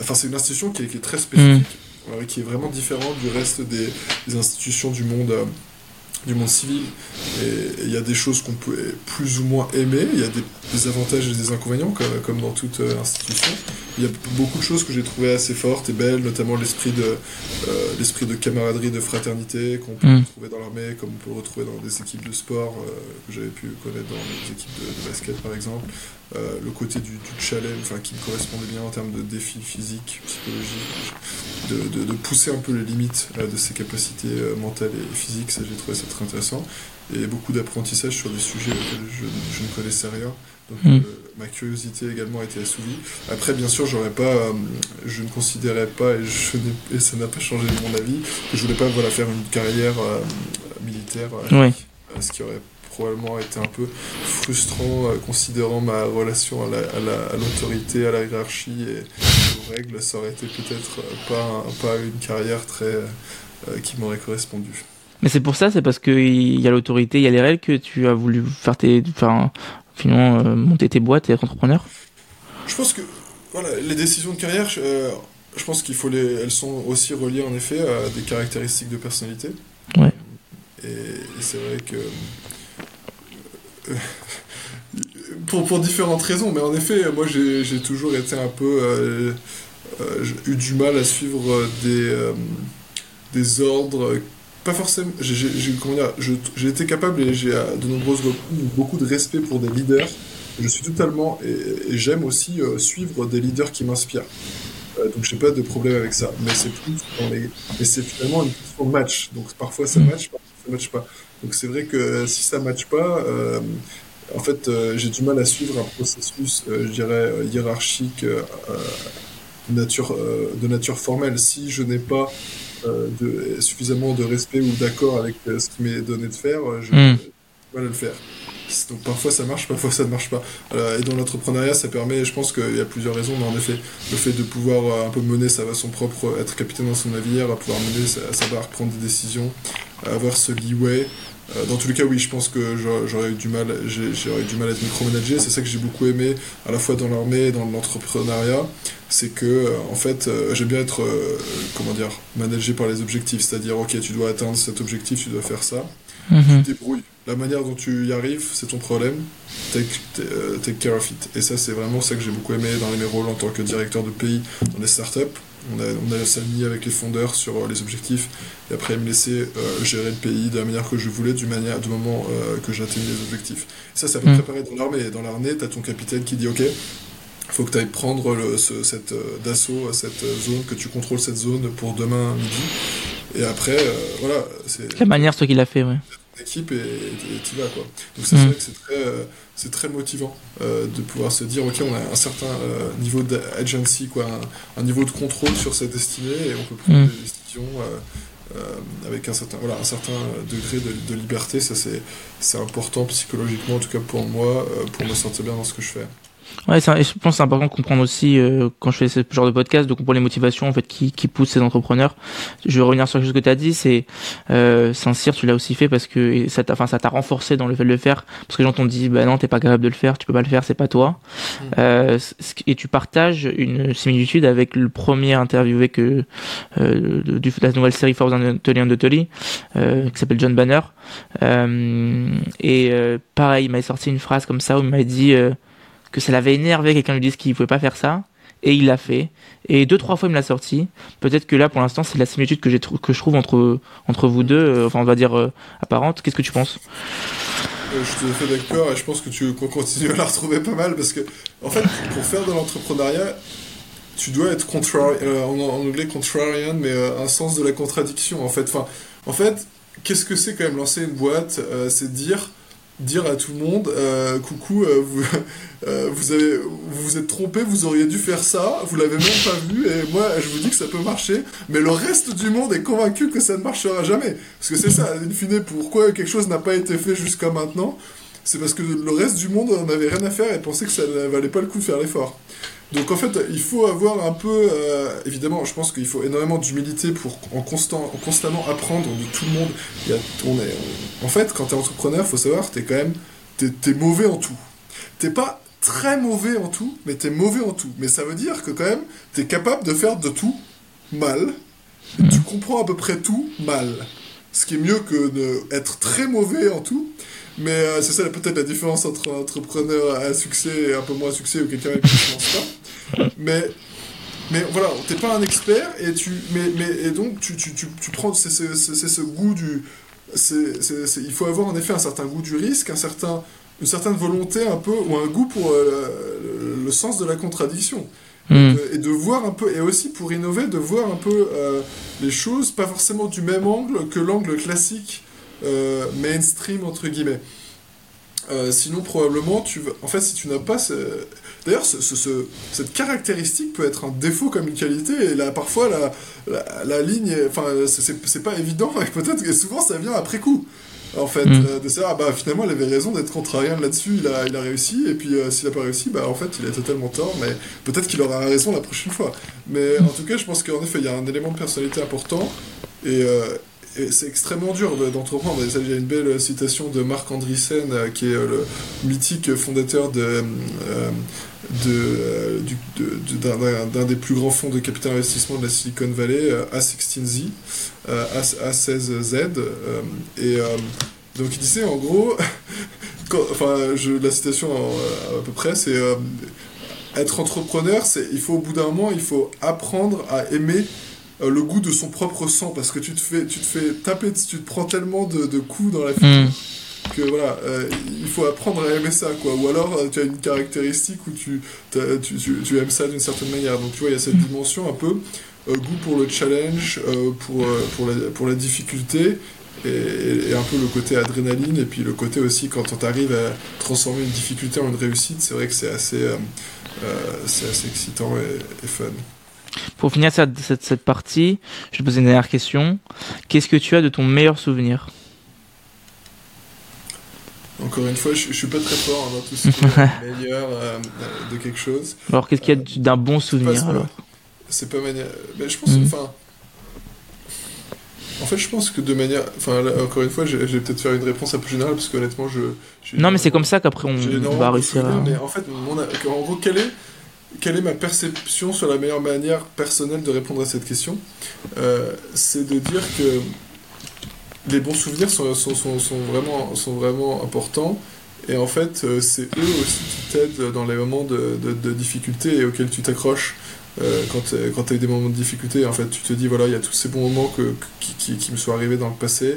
Enfin, c'est une institution qui est, qui est très spécifique, euh, qui est vraiment différente du reste des, des institutions du monde. Du monde civil. Et il y a des choses qu'on peut plus ou moins aimer. Il y a des, des avantages et des inconvénients comme, comme dans toute euh, institution. Il y a beaucoup de choses que j'ai trouvées assez fortes et belles notamment l'esprit de euh, l'esprit de camaraderie de fraternité qu'on peut
Mm.
retrouver dans l'armée comme on peut le retrouver dans des équipes de sport euh, que j'avais pu connaître dans les équipes de, de basket par exemple Euh, le côté du, du challenge enfin qui me correspondait bien en termes de défis physiques psychologiques de, de, de pousser un peu les limites euh, de ses capacités euh, mentales et physiques ça j'ai trouvé ça très intéressant. Et beaucoup d'apprentissage sur des sujets auxquels je, je ne connaissais rien. Donc
Mm.
euh, ma curiosité également a été assouvie. Après bien sûr j'aurais pas euh, je ne considérais pas et, je et ça n'a pas changé mon avis que je voulais pas voilà faire une carrière euh, militaire euh, ce qui aurait probablement été un peu frustrant euh, considérant ma relation à la- à la- à l'autorité, à, la hiérarchie et aux règles, ça aurait été peut-être euh, pas, un- pas une carrière très euh, qui m'aurait correspondu.
Mais c'est pour ça, c'est parce qu'il y a l'autorité, il y a les règles que tu as voulu faire tes. Enfin, finalement, euh, monter tes boîtes et être entrepreneur
Je pense que voilà, les décisions de carrière, je, pense qu'il faut les, elles sont aussi reliées en effet à des caractéristiques de personnalité.
Ouais.
Et, et c'est vrai que [laughs] pour, pour différentes raisons, mais en effet, moi j'ai toujours été un peu euh, euh, j'ai eu du mal à suivre euh, des euh, des ordres. Pas forcément. J'ai été capable et j'ai de nombreuses beaucoup de respect pour des leaders. Je suis totalement et, et j'aime aussi suivre des leaders qui m'inspirent. Donc j'ai pas de problème avec ça. Mais c'est plus dans les... mais c'est finalement une question de match. Donc parfois ça
Mm.
match, parfois ça match pas. Donc c'est vrai que si ça match pas, euh, en fait euh, j'ai du mal à suivre un processus, euh, je dirais hiérarchique, nature, de nature formelle. Si je n'ai pas de, suffisamment de respect ou d'accord avec ce qui m'est donné de faire, je
Mm.
j'ai du mal à le faire. Donc parfois ça marche, parfois ça ne marche pas. Euh, et dans l'entrepreneuriat, ça permet, je pense qu'il y a plusieurs raisons, mais en effet, le fait de pouvoir euh, un peu mener sa, son propre, être capitaine dans son navire, à pouvoir mener, sa- savoir prendre des décisions, avoir ce leeway. Euh, dans tous les cas, oui, je pense que j'aurais eu du mal, j'aurais du mal à être micromanagé. C'est ça que j'ai beaucoup aimé, à la fois dans l'armée et dans l'entrepreneuriat, c'est que euh, en fait, euh, j'aime bien être, euh, comment dire, managé par les objectifs. C'est-à-dire, ok, tu dois atteindre cet objectif, tu dois faire ça. Tu te débrouilles. La manière dont tu y arrives, c'est ton problème. Take, euh, take, care of it. Et ça, c'est vraiment ça que j'ai beaucoup aimé dans mes rôles en tant que directeur de pays dans les startups. On a, on a s'aligné avec les fondeurs sur euh, les objectifs et après me laissaient euh, gérer le pays de la manière que je voulais, du, manière, du moment que j'atteignais les objectifs. Et ça, ça peut mmh. préparer dans l'armée. Dans l'armée, tu as ton capitaine qui dit Ok, faut que tu ailles prendre le, ce, cette d'assaut cette zone, que tu contrôles cette zone pour demain midi. Et après, voilà.
C'est la manière, ce qu'il a fait, ouais
équipe et tu vas quoi. Donc c'est mm. vrai que c'est très, euh, c'est très motivant euh, de pouvoir se dire ok on a un certain euh, niveau d'agency quoi, un, niveau de contrôle sur cette destinée et on peut prendre mm. des décisions avec un certain voilà un certain degré de, de liberté. Ça c'est c'est important psychologiquement en tout cas pour moi pour me sentir bien dans ce que je fais.
Ouais, je pense que c'est important de comprendre aussi euh, quand je fais ce genre de podcast, de comprendre les motivations en fait qui, qui poussent ces entrepreneurs. Je vais revenir sur quelque chose que tu as dit, c'est euh, Saint-Cyr, tu l'as aussi fait parce que ça t'a, enfin, ça t'a renforcé dans le fait de le faire, parce que les gens t'ont dit, bah non, t'es pas capable de le faire, tu peux pas le faire, c'est pas toi. Mmh. Euh, et tu partages une similitude avec le premier interviewé que euh, de, la nouvelle série Force Anatoly and Tolly, euh, qui s'appelle John Banner. Euh, et pareil, il m'a sorti une phrase comme ça où il m'a dit que ça l'avait énervé quelqu'un lui dise qu'il pouvait pas faire ça et il l'a fait. Et deux trois fois il me l'a sorti. Peut-être que là pour l'instant c'est la similitude que j'ai que je trouve entre entre vous deux euh, enfin on va dire euh, apparente. Qu'est-ce que tu penses?
Euh, je suis tout à fait d'accord et je pense que tu continues à la retrouver pas mal parce que en fait pour faire de l'entrepreneuriat tu dois être contrarian en, anglais contrarian mais un sens de la contradiction en fait. En fait qu'est-ce que c'est quand même lancer une boîte? C'est dire dire à tout le monde euh, coucou euh, vous, [laughs] euh, vous vous êtes trompé vous auriez dû faire ça vous l'avez même pas vu et moi je vous dis que ça peut marcher mais le reste du monde est convaincu que ça ne marchera jamais. Parce que c'est ça in fine pourquoi quelque chose n'a pas été fait jusqu'à maintenant? C'est parce que le reste du monde n'avait rien à faire et pensait que ça ne valait pas le coup de faire l'effort donc en fait, il faut avoir un peu, euh, évidemment, je pense qu'il faut énormément d'humilité pour en, constamment apprendre de tout le monde. On est, en fait, quand tu es entrepreneur, faut savoir, tu es quand même, tu es, mauvais en tout. T'es pas très mauvais en tout, mais tu es mauvais en tout. Mais ça veut dire que quand même, tu es capable de faire de tout mal. tu comprends à peu près tout mal. Ce qui est mieux que d'être très mauvais en tout. Mais euh, c'est ça peut-être la différence entre un entrepreneur à succès et un peu moins à succès ou quelqu'un qui ne pense pas. [laughs] Mais, mais voilà, t'es pas un expert et, tu, mais, mais, et donc tu, tu, tu, tu prends c'est ce, ce goût du... il faut avoir en effet un certain goût du risque, un certain, une certaine volonté un peu, ou un goût pour euh, le, sens de la contradiction. Hmm. Et, de, voir un peu, et aussi pour innover, de voir un peu euh, les choses, pas forcément du même angle que l'angle classique euh, mainstream entre guillemets. Euh, sinon, probablement, tu en fait, si tu n'as pas. Ce... D'ailleurs, ce, cette caractéristique peut être un défaut comme une qualité, et là, parfois, la, la, ligne. Enfin, c'est pas évident, [laughs] et peut-être que souvent, ça vient après coup. En fait, mm. euh, de savoir, ah, bah finalement, il avait raison d'être contrariant là-dessus, il a, il a réussi, et puis s'il n'a pas réussi, bah en fait, il a totalement tort, mais peut-être qu'il aura raison la prochaine fois. Mais en tout cas, je pense qu'en effet, il y a un élément de personnalité important, et, c'est extrêmement dur d'entreprendre. Il y a une belle citation de Marc Andreessen, euh, qui est euh, le mythique fondateur euh, d'un des plus grands fonds de capital investissement de la Silicon Valley, A16Z, A16Z. et donc il disait en gros, [laughs] enfin la citation à peu près, c'est être entrepreneur, il faut au bout d'un moment, il faut apprendre à aimer euh, le goût de son propre sang parce que tu te fais, tu te fais taper, tu te prends tellement de, de coups dans la figure mm. que voilà, euh, il faut apprendre à aimer ça quoi. Ou alors euh, tu as une caractéristique où tu, tu, tu, aimes ça d'une certaine manière. Donc tu vois, il y a cette mm. dimension un peu goût pour le challenge, pour, pour, la, pour la difficulté. Et, un peu le côté adrénaline et puis le côté aussi quand on arrive à transformer une difficulté en une réussite c'est vrai que c'est assez c'est assez excitant et fun
pour finir cette, cette, partie, je vais te poser une dernière question. Qu'est-ce que tu as de ton meilleur souvenir?
Encore une fois, je, ne suis pas très fort dans tout ce qui [laughs] est meilleur euh, de quelque chose.
Alors, qu'est-ce qu'il y a euh, d'un bon souvenir alors?
C'est pas manière. Mais je pense, mm. En fait, je pense que de manière. Enfin, encore une fois, je vais peut-être faire une réponse un peu générale, parce qu'honnêtement, je.
Non, mais c'est comme ça qu'après, on va réussir à.
Mais en fait, en gros, quel est quelle est ma perception sur la meilleure manière personnelle de répondre à cette question euh, C'est de dire que les bons souvenirs sont, vraiment, sont vraiment importants. Et en fait, euh, c'est eux aussi qui t'aident dans les moments de, de, difficulté et auxquels tu t'accroches. Euh, quand tu as eu des moments de difficulté, en fait, tu te dis, voilà, il y a tous ces bons moments que, qui, qui, me sont arrivés dans le passé.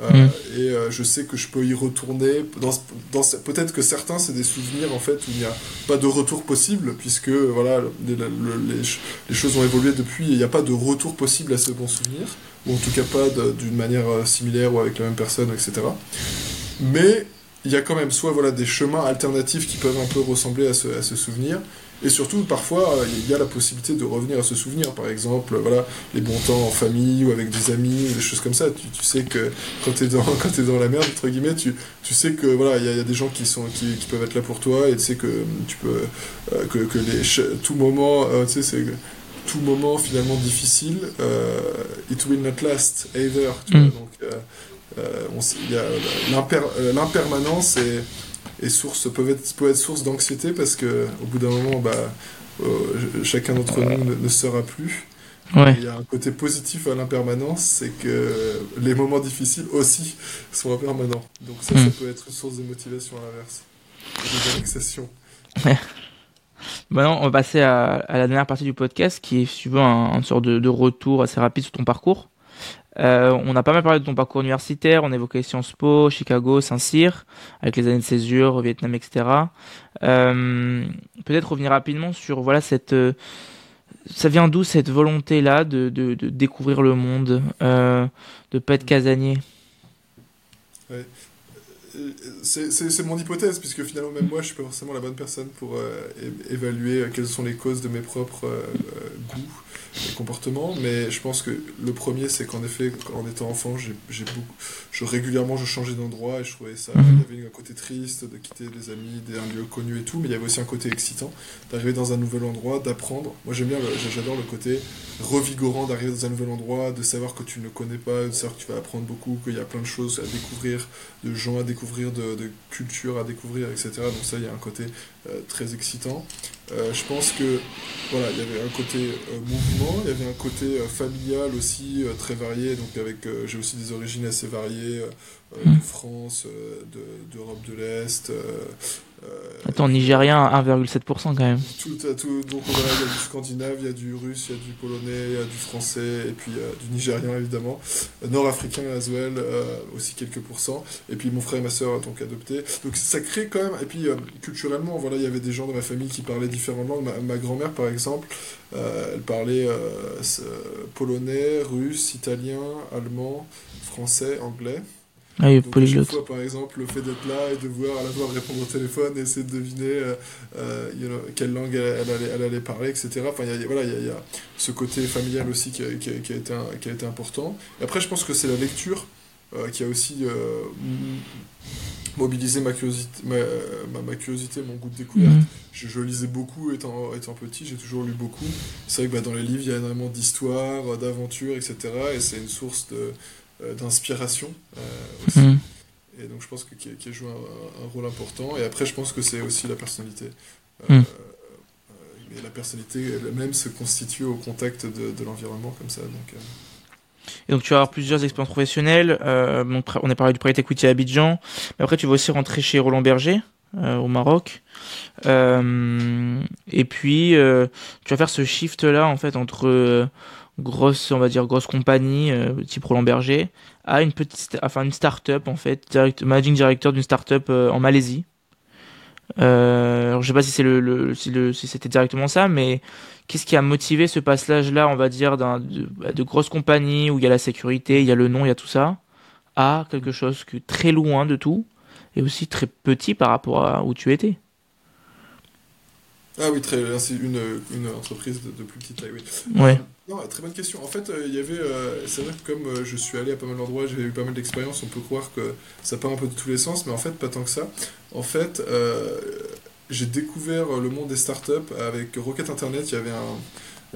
Euh, mm. Et je sais que je peux y retourner. Dans, dans, Peut-être que certains, c'est des souvenirs en fait où il n'y a pas de retour possible, puisque voilà, les, les, choses ont évolué depuis et il n'y a pas de retour possible à ce bon souvenir, ou en tout cas pas d'une manière similaire ou avec la même personne, etc. Mais il y a quand même soit voilà, des chemins alternatifs qui peuvent un peu ressembler à ce, à ce souvenir, et surtout, parfois, il y a la possibilité de revenir à ce souvenir. Par exemple, voilà, les bons temps en famille ou avec des amis, des choses comme ça. Tu, tu sais que quand tu es, dans, [laughs] quand es dans la merde, entre guillemets, tu, tu sais que voilà, il y, y, a des gens qui, sont, qui, qui, peuvent être là pour toi et tu sais que tu peux. Euh, que, que les, tout moment, euh, tu sais, c'est tout moment finalement difficile, euh, it will not last either. Tu mm. vois, donc, euh, l'impermanence et, et source, peut, être, peut être source d'anxiété parce que au bout d'un moment, bah, euh, chacun d'entre nous ne, sera plus. Il y a un côté positif à l'impermanence, c'est que les moments difficiles aussi sont impermanents. Donc ça, ça hmm. peut être une source de motivation à l'inverse, de relaxation. [laughs]
Maintenant, on va passer à, la dernière partie du podcast qui est suivant un, sorte de, de, retour assez rapide sur ton parcours. Euh, on a pas mal parlé de ton parcours universitaire, on a évoqué Sciences Po, Chicago, Saint-Cyr, avec les années de césure, Vietnam, etc. Euh, peut-être revenir rapidement sur voilà cette euh, ça vient d'où cette volonté là de, de, découvrir le monde, de pas être casanier?
C'est mon hypothèse, puisque finalement, même moi, je suis pas forcément la bonne personne pour évaluer quelles sont les causes de mes propres goûts les comportements, mais je pense que le premier, c'est qu'en effet, en étant enfant, j'ai beaucoup, je, régulièrement, je changeais d'endroit et je trouvais ça, mhm. il y avait un côté triste de quitter des amis, des, un lieu connu et tout, mais il y avait aussi un côté excitant d'arriver dans un nouvel endroit, d'apprendre. Moi, j'aime bien, j'adore le côté revigorant d'arriver dans un nouvel endroit, de savoir que tu ne connais pas, de savoir que tu vas apprendre beaucoup, qu'il y a plein de choses à découvrir, de gens à découvrir, de, de culture à découvrir, etc. Donc ça, il y a un côté euh, très excitant. Euh, je pense que voilà, il y avait un côté euh, mouvement, il y avait un côté familial aussi très varié. Donc avec, j'ai aussi des origines assez variées de mmh. France, d'Europe de, l'Est,
Attends, Nigérien 1,7% quand même.
Tout, tout, donc il y a du scandinave, il y a du russe, il y a du polonais, il y a du français, et puis euh, du nigérien évidemment. Euh, nord-africain as well, aussi quelques pourcents. Et puis mon frère et ma soeur donc adoptés. Donc ça crée quand même, et puis culturellement, voilà, il y avait des gens dans ma famille qui parlaient différentes langues. Ma, grand-mère par exemple, elle parlait polonais, russe, italien, allemand, français, anglais.
Ah,
fois, par exemple, le fait d'être là et de voir à la voir répondre au téléphone et essayer de deviner euh, euh quelle langue elle, allait, elle, allait, parler, etc. Enfin, y a, voilà, il y, a ce côté familial aussi qui a, qui, a, qui a, été, qui a été important. Et après, je pense que c'est la lecture euh, qui a aussi euh, mobilisé ma curiosité, ma, ma, curiosité, mon goût de découverte. Mhm. Je, je, lisais beaucoup étant, étant petit, j'ai toujours lu beaucoup. C'est vrai que bah, dans les livres, il y a énormément d'histoires, d'aventures, etc. Et c'est une source de d'inspiration euh, aussi. Mhm. Et donc je pense que qui, qui joue un, un, rôle important. Et après, je pense que c'est aussi la personnalité. Euh, mais la personnalité elle-même se constitue au contact de, de l'environnement comme ça. Donc,
et donc tu vas avoir plusieurs expériences professionnelles. Euh, on a parlé du Private Equity à Abidjan. Mais après, tu vas aussi rentrer chez Roland Berger euh, au Maroc. Euh, et puis, tu vas faire ce shift-là, en fait, entre grosse, on va dire, grosse compagnie, euh, type Roland Berger, à une petite, enfin une start-up en fait, direct, managing director d'une start-up euh, en Malaisie. Euh, alors je sais pas si c'est le, si, le, si c'était directement ça, mais qu'est-ce qui a motivé ce passage-là, on va dire, de, bah, de grosses compagnies où il y a la sécurité, il y a le nom, il y a tout ça, à quelque chose que très loin de tout et aussi très petit par rapport à où tu étais?
Ah oui, très, c'est une, une entreprise de, de, plus petite taille, oui.
Ouais.
Non, très bonne question. En fait, euh, il y avait. Euh, c'est vrai que comme euh, je suis allé à pas mal d'endroits, j'ai eu pas mal d'expériences, on peut croire que ça part un peu de tous les sens, mais en fait, pas tant que ça. En fait, j'ai découvert le monde des startups avec Rocket Internet. Il y avait un,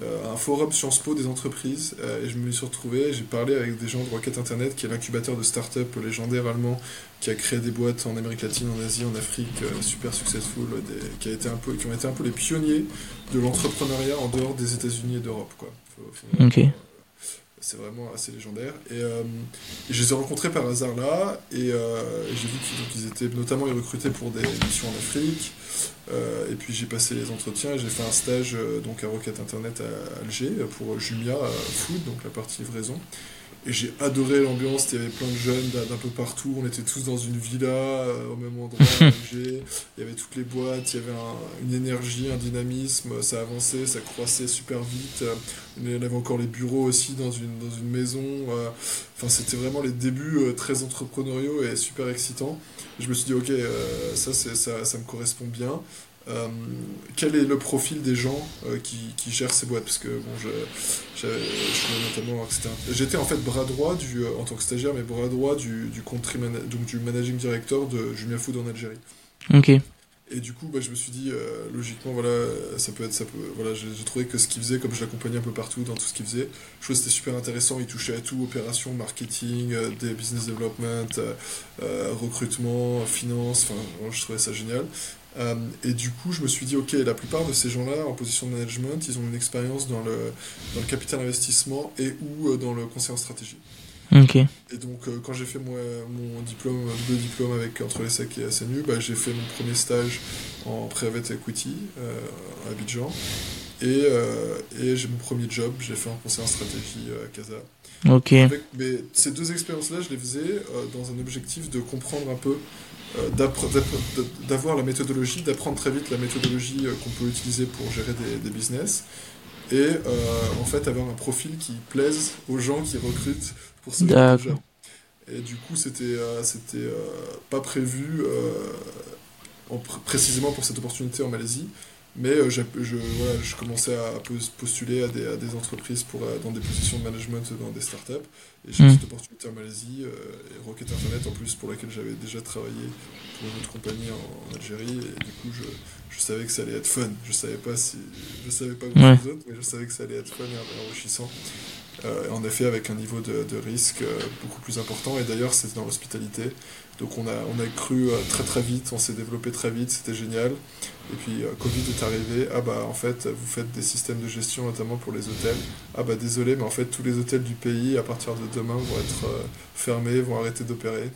un forum Sciences Po des entreprises et je me suis retrouvé. J'ai parlé avec des gens de Rocket Internet, qui est l'incubateur de startups légendaire allemand qui a créé des boîtes en Amérique latine, en Asie, en Afrique, super successful, qui, a été un peu, qui ont été un peu les pionniers de l'entrepreneuriat en dehors des États-Unis et d'Europe. quoi. C'est vraiment assez légendaire. Et, je les ai rencontrés par hasard là, et j'ai vu qu'ils étaient notamment recrutaient pour des missions en Afrique. et puis j'ai passé les entretiens, j'ai fait un stage donc à Rocket Internet à Alger pour Jumia Food, donc la partie livraison. Et j'ai adoré l'ambiance, il y avait plein de jeunes d'un peu partout, on était tous dans une villa euh, au même endroit, il y avait toutes les boîtes, il y avait une énergie, un dynamisme, ça avançait, ça croissait super vite, y avait encore les bureaux aussi dans une, dans une maison, euh, enfin c'était vraiment les débuts euh, très entrepreneuriaux et super excitants. Je me suis dit ok, ça, ça, ça me correspond bien. Euh, quel est le profil des gens euh, qui, qui, gèrent ces boîtes? Parce que bon, je, je, je notamment j'étais en fait bras droit du, euh, en tant que stagiaire, mais bras droit du, du country donc du managing director de Jumia Food en Algérie.
Ok.
Et du coup, bah, je me suis dit, logiquement, voilà, ça peut être, ça peut, voilà, j'ai trouvé que ce qu'il faisait, comme je l'accompagnais un peu partout dans tout ce qu'il faisait, je trouvais c'était super intéressant. Il touchait à tout, opération, marketing, des business development, recrutement, finance. Enfin, je trouvais ça génial. Euh, et du coup, je me suis dit, ok, la plupart de ces gens-là en position de management, ils ont une expérience dans le, dans le capital investissement et ou euh, dans le conseil en stratégie.
Ok. Et
donc, euh, quand j'ai fait mon, mon diplôme, double diplôme avec entre les SEC et SNU, bah, j'ai fait mon premier stage en private equity à Abidjan. Et, et j'ai mon premier job, j'ai fait un conseil en stratégie à Casa.
Ok.
mais ces deux expériences-là, je les faisais dans un objectif de comprendre un peu d'avoir la méthodologie, d'apprendre très vite la méthodologie euh, qu'on peut utiliser pour gérer des, business. Et euh, en fait avoir un profil qui plaise aux gens qui recrutent pour ce genre Et du coup, c'était c'était pas prévu précisément pour cette opportunité en Malaisie. Mais euh, je, je, voilà, je, commençais à postuler à des, à des entreprises pour, euh, dans des positions de management dans des startups. Et j'ai eu hmm. cette opportunité en Malaisie, euh, et Rocket Internet en plus, pour laquelle j'avais déjà travaillé pour une autre compagnie en, Algérie. Et du coup, je, je, savais que ça allait être fun. Je savais pas si. Je savais pas grand chose d'autre, mais je savais que ça allait être fun et enrichissant. Euh, en effet, avec un niveau de, de risque beaucoup plus important. Et d'ailleurs, c'était dans l'hospitalité. Donc on a, on a cru euh, très très vite, on s'est développé très vite, c'était génial. Et puis euh, Covid est arrivé, ah bah en fait vous faites des systèmes de gestion notamment pour les hôtels. Ah bah désolé, mais en fait tous les hôtels du pays à partir de demain vont être euh, fermés, vont arrêter d'opérer.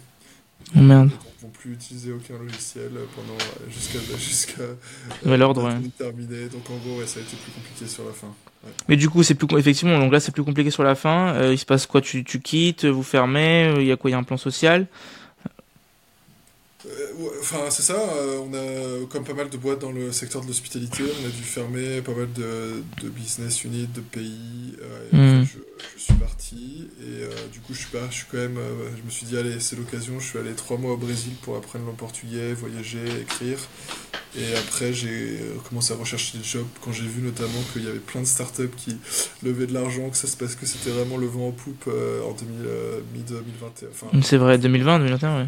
Oh merde.
Ils vont plus utiliser aucun logiciel pendant jusqu'à jusqu'à [laughs]
nouvel ordre. [laughs]
Terminé. Donc en gros ça a été plus compliqué sur la fin.
Mais du coup c'est plus effectivement donc là c'est plus compliqué sur la fin. il se passe quoi? Tu, tu quittes, vous fermez, il y a quoi? Il y a un plan social?
Euh, enfin, c'est ça. Euh, on a, comme pas mal de boîtes dans le secteur de l'hospitalité, on a dû fermer pas mal de, de business units, de pays. Euh, hmm. je, suis parti et du coup, je suis, pas, je suis quand même. je me suis dit, allez, c'est l'occasion. Je suis allé trois mois au Brésil pour apprendre le portugais, voyager, écrire. Et après, j'ai commencé à rechercher des jobs quand j'ai vu notamment qu'il y avait plein de startups qui levaient de l'argent, que ça se passe que c'était vraiment le vent en poupe en 2021. Enfin,
c'est vrai, 2020, 2021, ouais.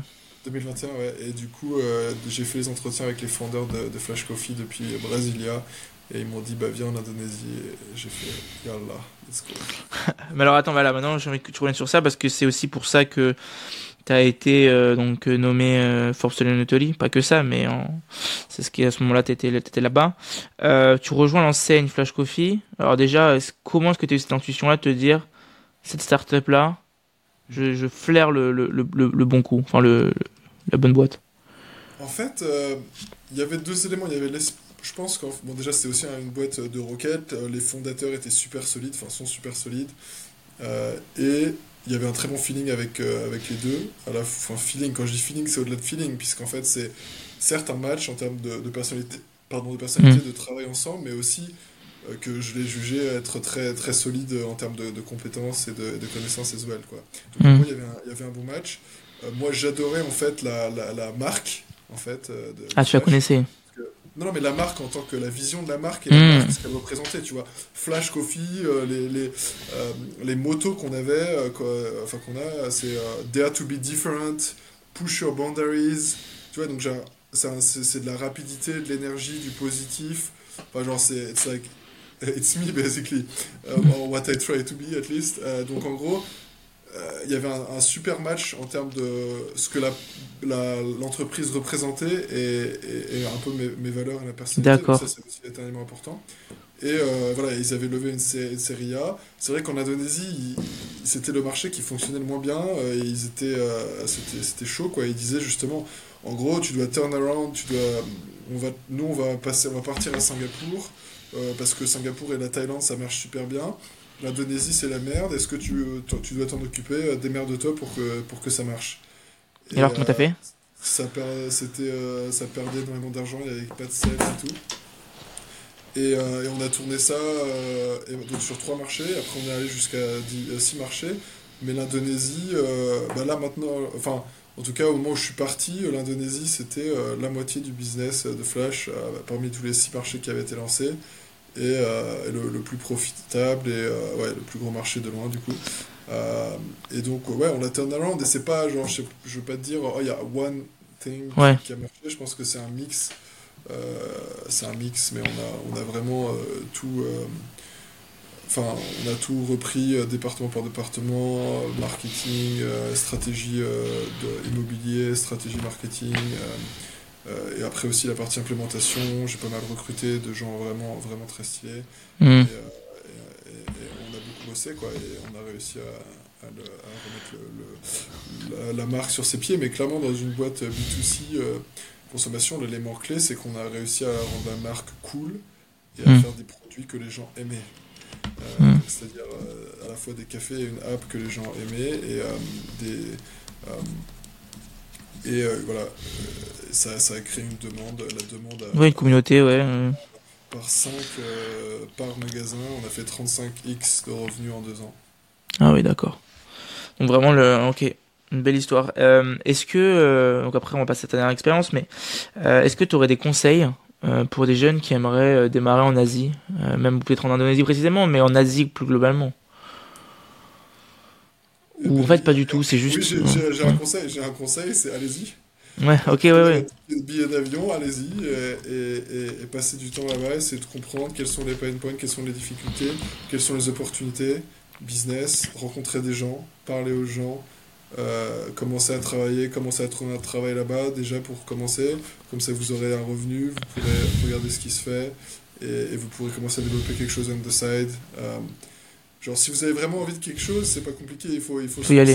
2021, ouais. Et du coup, euh, j'ai fait les entretiens avec les fondeurs de, Flash Coffee depuis Brasilia. Et ils m'ont dit, bah viens en Indonésie. J'ai fait, yallah. [laughs]
Mais alors attends, voilà, maintenant j'ai envie que tu reviennes sur ça parce que c'est aussi pour ça que tu été euh, donc nommé euh, Forbes Italy. Pas que ça, mais c'est ce qui à ce moment-là, tu étais, là-bas. Euh, tu rejoins l'enseigne Flash Coffee. Alors déjà, comment est-ce que tu as eu cette intuition-là de te dire, cette startup-là, je, je flaire le, le, le, bon coup, enfin le, la bonne boîte
En fait, euh, il y avait deux éléments. Il y avait je pense que bon, déjà c'était aussi une boîte de roquettes. Euh, les fondateurs étaient super solides, enfin sont super solides. Euh, et il y avait un très bon feeling avec, avec les deux. À la, enfin, feeling, quand je dis feeling, c'est au-delà de feeling, puisqu'en fait c'est certes un match en termes de, de personnalité, pardon, de, personnalité mmh. de travail ensemble, mais aussi que je l'ai jugé être très, très solide en termes de, de compétences et de, de connaissances as well. Quoi. Donc, mmh. il, y avait un, il y avait un bon match. Euh, moi, j'adorais en fait la, la, la, marque. En fait, euh, de,
ah, tu la connaissais
non, non, mais la marque en tant que la vision de la marque et la mmh. ce qu'elle représentait, tu vois. Flash Coffee, euh, les, les, les motos qu'on avait, enfin qu'on a, c'est Dare to be different, push your boundaries, tu vois, donc c'est de la rapidité, de l'énergie, du positif. Enfin, genre, c'est it's like, [laughs] it's me basically, or [laughs] what I try to be at least. donc en gros, il y avait un, super match en termes de ce que l'entreprise représentait et, et, un peu mes, mes, valeurs et ma personnalité.
D'accord.
Ça, c'est aussi éternellement important. Et voilà, ils avaient levé une, série A. C'est vrai qu'en Indonésie, c'était le marché qui fonctionnait le moins bien. et ils étaient, c'était chaud, quoi. Ils disaient justement, en gros, tu dois turn around, tu dois, on va, nous, on va, passer, on va partir à Singapour, parce que Singapour et la Thaïlande, ça marche super bien. L'Indonésie, c'est la merde. Est-ce que tu, tu dois t'en occuper Démerde-toi pour que, pour que ça marche?
Et, alors, comment t'as fait?
ça, c'était, euh, ça perdait énormément d'argent, il n'y avait pas de sales et tout. Et, euh, et, on a tourné ça euh, donc sur trois marchés. Après, on est allé jusqu'à six marchés. Mais l'Indonésie, bah là maintenant, enfin, en tout cas, au moment où je suis parti, l'Indonésie, c'était la moitié du business de Flash parmi tous les six marchés qui avaient été lancés. Et, le, le, plus profitable et ouais, le plus gros marché de loin, du coup. Euh, et donc, ouais, on l'a turn around et c'est pas genre, je, veux pas te dire, oh, il y a one thing qui a marché, je pense que c'est un mix. Euh, c'est un mix, mais on a, on a vraiment euh, tout. Enfin, on a tout repris département par département, marketing, stratégie de immobilier, stratégie marketing. Et après aussi la partie implémentation, j'ai pas mal recruté de gens vraiment, vraiment très stylés. Mm quoi, et on a réussi à, remettre la, marque sur ses pieds. Mais clairement, dans une boîte B2C euh, consommation, l'élément clé, c'est qu'on a réussi à rendre la marque cool et à mm. faire des produits que les gens aimaient. Euh, mm. C'est-à-dire euh, à la fois des cafés et une app que les gens aimaient et des. Et voilà, ça, ça, a créé une demande, la demande.
À, oui, une communauté, ouais
par 5 euh, par magasin. On a fait 35x de revenus en deux ans.
Ah oui, d'accord. Donc vraiment, le, ok, une belle histoire. Euh, est-ce que, euh, donc après on va passer à ta dernière expérience, mais est-ce que tu aurais des conseils pour des jeunes qui aimeraient démarrer en Asie, même peut-être en Indonésie précisément, mais en Asie plus globalement Ou en fait pas du tout, c'est juste...
j'ai un conseil, j'ai un conseil, c'est allez-y.
Ouais, ok, ouais, ouais.
Billet d'avion, allez-y, et, et, passez du temps là-bas, essayez de comprendre quels sont les pain points, quelles sont les difficultés, quelles sont les opportunités, business, rencontrer des gens, parler aux gens, euh, commencer à travailler, commencer à trouver un travail là-bas déjà pour commencer, comme ça vous aurez un revenu, vous pourrez regarder ce qui se fait, et, vous pourrez commencer à développer quelque chose on the side. Euh, genre si vous avez vraiment envie de quelque chose, c'est pas compliqué, il faut, il faut,
y aller.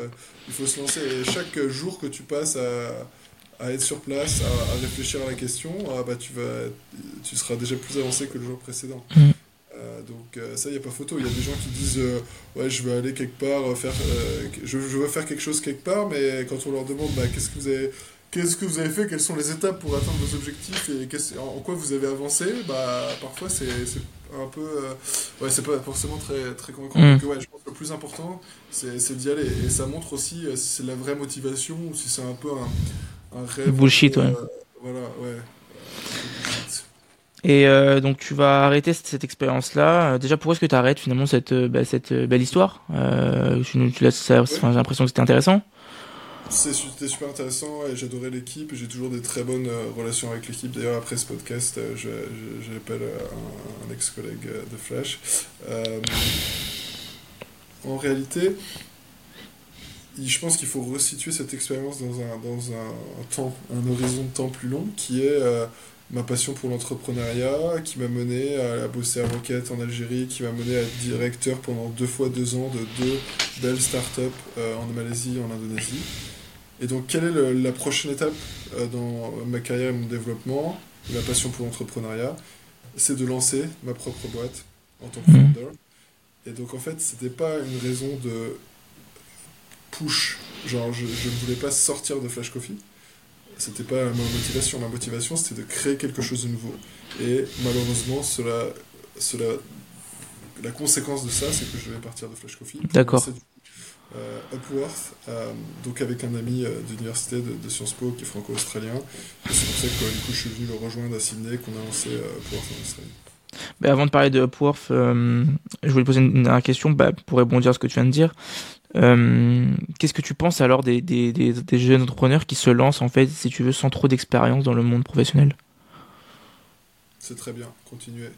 Euh, il faut se lancer. Et chaque jour que tu passes à, à être sur place, à, réfléchir à la question, ah, bah, tu, vas, tu seras déjà plus avancé que le jour précédent. Mm. Euh, donc euh, ça, il n'y a pas photo. Il y a des gens qui disent ouais, je veux aller quelque part, faire, je, je, veux faire quelque chose quelque part, mais quand on leur demande bah, qu'est-ce que vous avez qu'est-ce que vous avez fait, quelles sont les étapes pour atteindre vos objectifs? Et en, quoi vous avez avancé, bah, parfois c'est un peu. Euh, ouais, c'est pas forcément très, très convaincant. Mm. ouais, je pense que le plus important, c'est d'y aller. Et ça montre aussi euh, si c'est la vraie motivation ou si c'est un peu un, un rêve.
Bullshit, ouais.
Euh, voilà, ouais.
Et donc tu vas arrêter cette, expérience-là. déjà, pourquoi est-ce que tu arrêtes finalement cette, bah, cette belle histoire? Tu, tu J'ai l'impression que c'était intéressant.
C'était super intéressant et j'adorais l'équipe. J'ai toujours des très bonnes euh, relations avec l'équipe. D'ailleurs, après ce podcast, euh, j'appelle euh, un, ex-collègue de Flash. en réalité, je pense qu'il faut resituer cette expérience dans un, temps, un horizon de temps plus long, qui est ma passion pour l'entrepreneuriat, qui m'a mené à, bosser à Rocket en Algérie, qui m'a mené à être directeur pendant deux fois deux ans de deux belles startups en Malaisie et en Indonésie. Et donc, quelle est la prochaine étape euh, dans ma carrière et mon développement, ma passion pour l'entrepreneuriat? C'est de lancer ma propre boîte en tant que mhm. founder. Et donc, en fait, c'était pas une raison de push. Genre, je, ne voulais pas sortir de Flash Coffee. C'était pas ma motivation. Ma motivation, c'était de créer quelque chose de nouveau. Et malheureusement, cela, cela, la conséquence de ça, c'est que je vais partir de Flash Coffee.
D'accord.
Euh, Upworth, euh, donc avec un ami euh, d'université de, Sciences Po qui est franco-australien. C'est pour ça que du coup, je suis venu le rejoindre à Sydney qu'on a lancé Upworth en Australie.
Bah, avant de parler de Upworth, je voulais poser une, dernière question bah, pour rebondir à ce que tu viens de dire. Qu'est-ce que tu penses alors des, des, des, des, jeunes entrepreneurs qui se lancent, en fait, si tu veux, sans trop d'expérience dans le monde professionnel?
C'est très bien, continuez.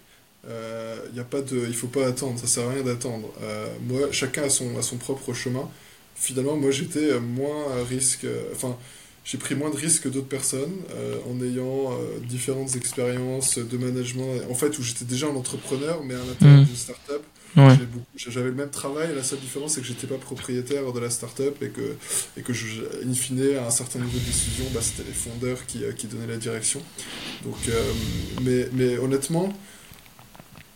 Euh, y a pas de, il faut pas attendre, ça sert à rien d'attendre. Euh, moi, chacun a son, a son propre chemin. Finalement, moi j'étais moins à risque. Euh, enfin, j'ai pris moins de risques que d'autres personnes en ayant différentes expériences de management. En fait, où j'étais déjà un entrepreneur, mais à l'intérieur mmh. d'une startup j'avais le même travail, la seule différence c'est que j'étais pas propriétaire de la startup et que, et que je, in fine, à un certain niveau de décision, bah, c'était les fondeurs qui, qui, donnaient la direction. Donc, euh, mais, mais honnêtement,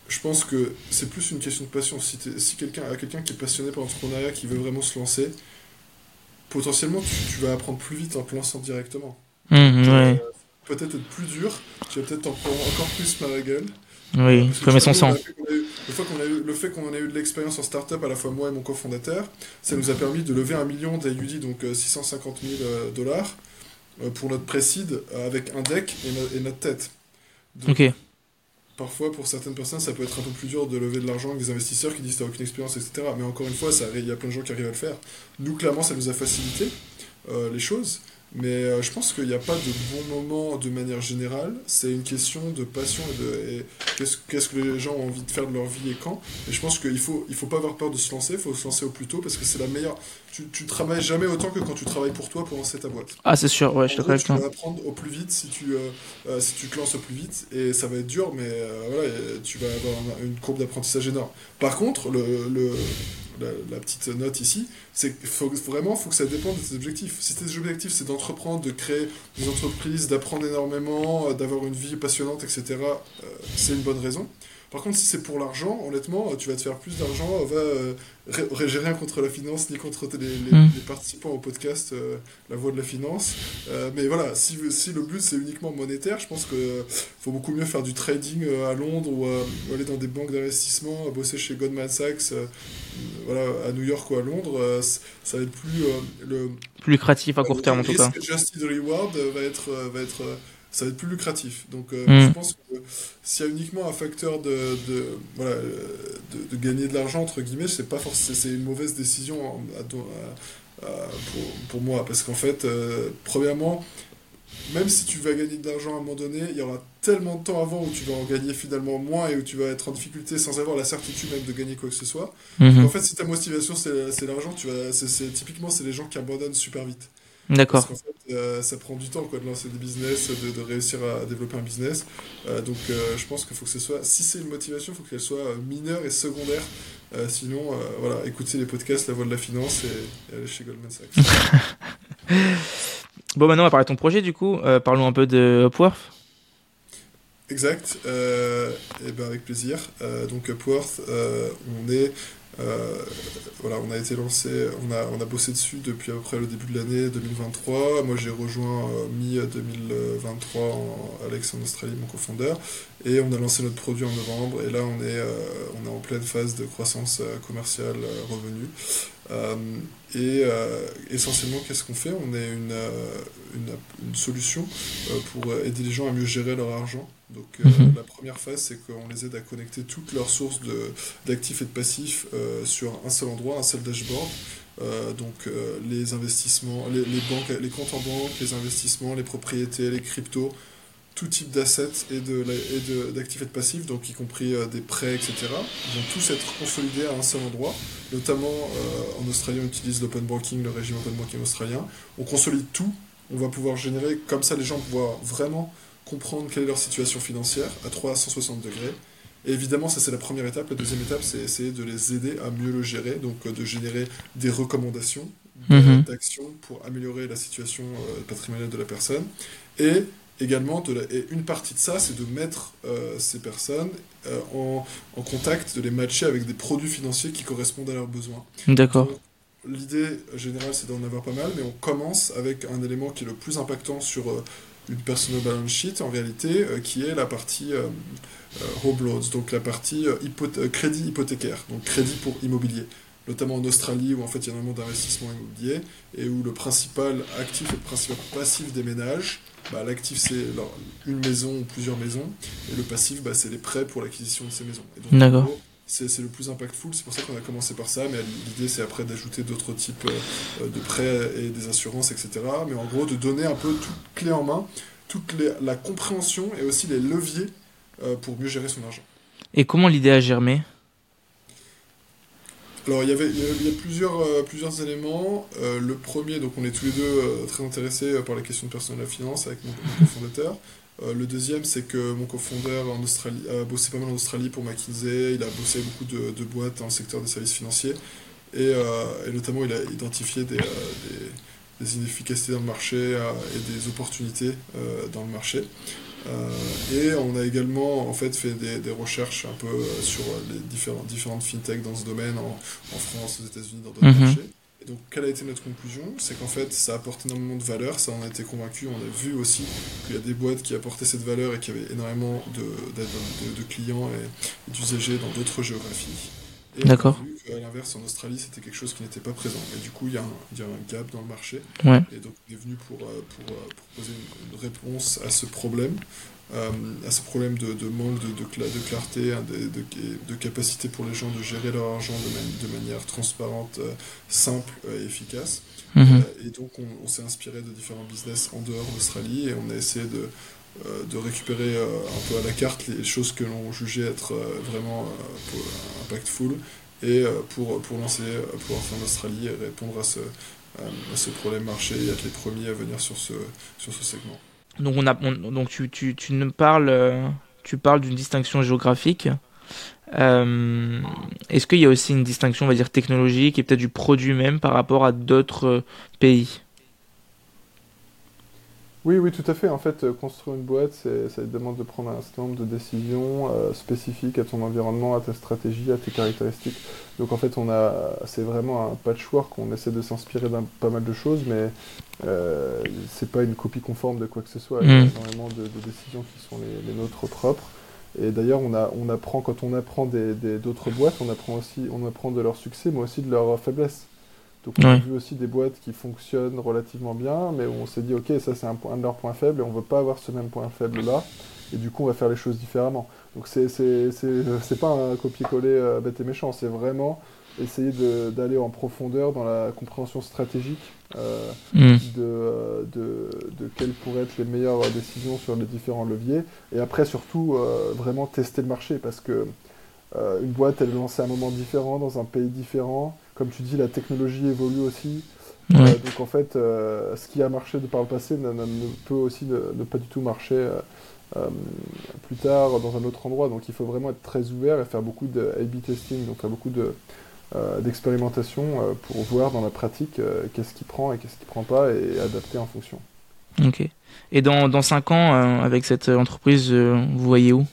je pense que c'est plus une question de passion. Si, si quelqu'un a quelqu'un qui est passionné par l'entrepreneuriat, qui veut vraiment se lancer, potentiellement tu, vas apprendre plus vite en te lançant directement.
Mmh, euh,
peut-être être plus dur, tu vas peut-être encore plus mal à la gueule.
Oui, comme son sang.
Le, fait qu'on ait eu de l'expérience en startup, à la fois moi et mon cofondateur, ça nous a permis de lever un million d'AUD, donc 650 euh, 000 euh, dollars, euh, pour notre précide avec un deck et, notre tête.
ok.
Parfois, pour certaines personnes, ça peut être un peu plus dur de lever de l'argent avec des investisseurs qui disent t'as aucune expérience, etc. Mais encore une fois, il y a plein de gens qui arrivent à le faire. Nous, clairement, ça nous a facilité les choses. Mais euh, je pense qu'il n'y a pas de bon moment de manière générale. C'est une question de passion et de qu'est-ce, que les gens ont envie de faire de leur vie et quand. Et je pense qu'il ne faut, il faut pas avoir peur de se lancer, il faut se lancer au plus tôt parce que c'est la meilleure. Tu, tu travailles jamais autant que quand tu travailles pour toi pour lancer ta boîte.
Ah, c'est sûr, ouais, je te
Tu vas apprendre au plus vite si tu, euh, euh, si tu te lances au plus vite et ça va être dur, mais voilà, tu vas avoir une courbe d'apprentissage énorme. Par contre, le, le la, petite note ici, c'est faut, vraiment faut que ça dépende de tes objectifs. Si tes objectifs c'est d'entreprendre, de créer des entreprises, d'apprendre énormément, euh, d'avoir une vie passionnante, etc., euh, c'est une bonne raison. Par contre, si c'est pour l'argent, honnêtement, tu vas te faire plus d'argent. Va, euh, j'ai rien contre la finance ni contre les, hmm. participants au podcast euh, La Voix de la Finance. Euh, mais voilà, si, si le but c'est uniquement monétaire, je pense qu'il faut beaucoup mieux faire du trading à Londres ou, aller dans des banques d'investissement, bosser chez Goldman Sachs, voilà, à New York ou à Londres. ça va être plus le
plus lucratif à court terme en tout cas.
Adjusted reward va être va être ça va être plus lucratif. Donc euh, mm. je pense que s'il y a uniquement un facteur de, de voilà, de, gagner de l'argent, entre guillemets, c'est pas forcément c'est une mauvaise décision pour, pour, moi. Parce qu'en fait, euh, premièrement, même si tu vas gagner de l'argent à un moment donné, il y aura tellement de temps avant où tu vas en gagner finalement moins et où tu vas être en difficulté sans avoir la certitude même de gagner quoi que ce soit. Mm-hmm. En fait, si ta motivation c'est l'argent, tu vas, c'est, typiquement c'est les gens qui abandonnent super vite.
D'accord.
Parce qu'en fait, euh, ça prend du temps quoi, de lancer des business, de, de réussir à développer un business. Euh, donc euh, je pense qu'il faut que ce soit, si c'est une motivation, il faut qu'elle soit mineure et secondaire. sinon, voilà, écoutez les podcasts La Voix de la Finance et, aller chez Goldman Sachs. [laughs]
bon, maintenant on va parler de ton projet du coup. parlons un peu de Upworth.
Exact, et ben avec plaisir. donc Upworth, on est euh, voilà, on a été lancé, on a, bossé dessus depuis à le début de l'année 2023. Moi, j'ai rejoint euh, mi-2023 Alex en Australie, mon cofondeur, et on a lancé notre produit en novembre. Et là, on est, euh, en pleine phase de croissance commerciale revenu. et essentiellement, qu'est-ce qu'on fait? On est une solution pour aider les gens à mieux gérer leur argent. Donc euh, mhm. la première phase, c'est qu'on les aide à connecter toutes leurs sources d'actifs et de passifs euh, sur un seul endroit, un seul dashboard. Euh, donc les investissements, les, banques, les comptes en banque, les investissements, les propriétés, les cryptos, tout type d'assets et d'actifs et, de passifs, donc y compris des prêts, etc. Ils vont tous être consolidés à un seul endroit. Notamment en Australie, on utilise l'open banking, le régime open banking australien. On consolide tout. On va pouvoir générer, comme ça les gens voient vraiment comprendre quelle est leur situation financière à 360 degrés. Et évidemment, ça c'est la première étape. La deuxième étape, c'est essayer de les aider à mieux le gérer, donc euh, de générer des recommandations mhm. d'actions pour améliorer la situation euh, patrimoniale de la personne. Et également, de et une partie de ça, c'est de mettre euh, ces personnes en, en, contact, de les matcher avec des produits financiers qui correspondent à leurs besoins.
D'accord.
L'idée générale, c'est d'en avoir pas mal, mais on commence avec un élément qui est le plus impactant sur une personal balance sheet en réalité, euh, qui est la partie euh, euh, home loans, donc la partie crédit hypothécaire, donc crédit pour immobilier notamment en Australie où en fait il y a énormément d'investissements immobiliers et où le principal actif et le principal passif des ménages, bah, l'actif c'est une maison ou plusieurs maisons et le passif bah, c'est les prêts pour l'acquisition de ces maisons.
D'accord
c'est le plus impactful, c'est pour ça qu'on a commencé par ça, mais l'idée c'est après d'ajouter d'autres types euh, de prêts et des assurances, etc. Mais en gros, de donner un peu toute clé en main, toute la compréhension et aussi les leviers euh, pour mieux gérer son argent.
Et comment l'idée a germé?
Alors il y avait il y a plusieurs, euh, plusieurs éléments. Euh, le premier, donc on est tous les deux euh, très intéressés par les questions de personnel de la finance avec mon, cofondateur. le deuxième, c'est que mon cofondateur en Australie a bossé pas mal en Australie pour McKinsey. Il a bossé beaucoup de, de boîtes dans le secteur des services financiers et, et notamment il a identifié des, des, des inefficacités dans le marché et des opportunités dans le marché. Euh, et on a également en fait fait des, des recherches un peu euh, sur les différentes, différentes fintechs dans ce domaine en, en France, aux États-Unis, dans d'autres mhm. marchés. Donc, quelle a été notre conclusion? C'est qu'en fait, ça apporte énormément de valeur, ça en a été convaincu. On a vu aussi qu'il y a des boîtes qui apportaient cette valeur et qui avaient énormément de, de, de clients et d'usagers dans d'autres géographies.
D'accord.
À l'inverse, en Australie, c'était quelque chose qui n'était pas présent. Et du coup, il y, a un, y a un gap dans le marché.
Ouais.
Et donc, on est venu pour, euh, pour, euh, proposer une, réponse à ce problème, euh, à ce problème de, de manque de, de, de clarté, hein, de, de, capacité pour les gens de gérer leur argent de, manière transparente, simple et efficace.
Mhm.
et donc, on, on s'est inspiré de différents business en dehors d'Australie et on a essayé de euh, de récupérer euh, un peu à la carte les choses que l'on jugeait être euh, vraiment impactful et pour, pour lancer pour en Australie et répondre à ce, à ce problème marché et être les premiers à venir sur ce, sur ce segment.
Donc, on a, donc tu, tu, tu ne parles, tu parles d'une distinction géographique. Est-ce qu'il y a aussi une distinction, on va dire, technologique et peut-être du produit même par rapport à d'autres pays?
Oui, oui, tout à fait. En fait, euh, construire une boîte, ça demande de prendre un certain nombre de décisions euh, spécifiques à ton environnement, à ta stratégie, à tes caractéristiques. Donc en fait, on a, c'est vraiment un patchwork. On essaie de s'inspirer d'un pas mal de choses, mais euh, c'est pas une copie conforme de quoi que ce soit. Il y a mm. énormément de, décisions qui sont les, nôtres propres. Et d'ailleurs, on, a, on apprend quand on apprend des, d'autres boîtes, on apprend aussi, on apprend de leur succès, mais aussi de leurs faiblesses. Donc on a vu aussi des boîtes qui fonctionnent relativement bien, mais on s'est dit ok ça c'est un, point, de leurs points faibles et on veut pas avoir ce même point faible là, et du coup on va faire les choses différemment. Donc c'est c'est pas un copier-coller euh, bête et méchant, c'est vraiment essayer d'aller en profondeur dans la compréhension stratégique euh, mm. de, de, de, quelles pourraient être les meilleures décisions sur les différents leviers, et après surtout euh, vraiment tester le marché parce que une boîte elle est lancée à un moment différent dans un pays différent comme tu dis, la technologie évolue aussi. Euh, donc en fait, euh, ce qui a marché de par le passé ne, peut aussi ne, pas du tout marcher euh, plus tard dans un autre endroit. Donc il faut vraiment être très ouvert et faire beaucoup de A-B testing, donc faire beaucoup de d'expérimentation pour voir dans la pratique qu'est-ce qui prend et qu'est-ce qui prend pas et adapter en fonction.
Ok. Et dans, dans 5 ans, avec cette entreprise, vous voyez où?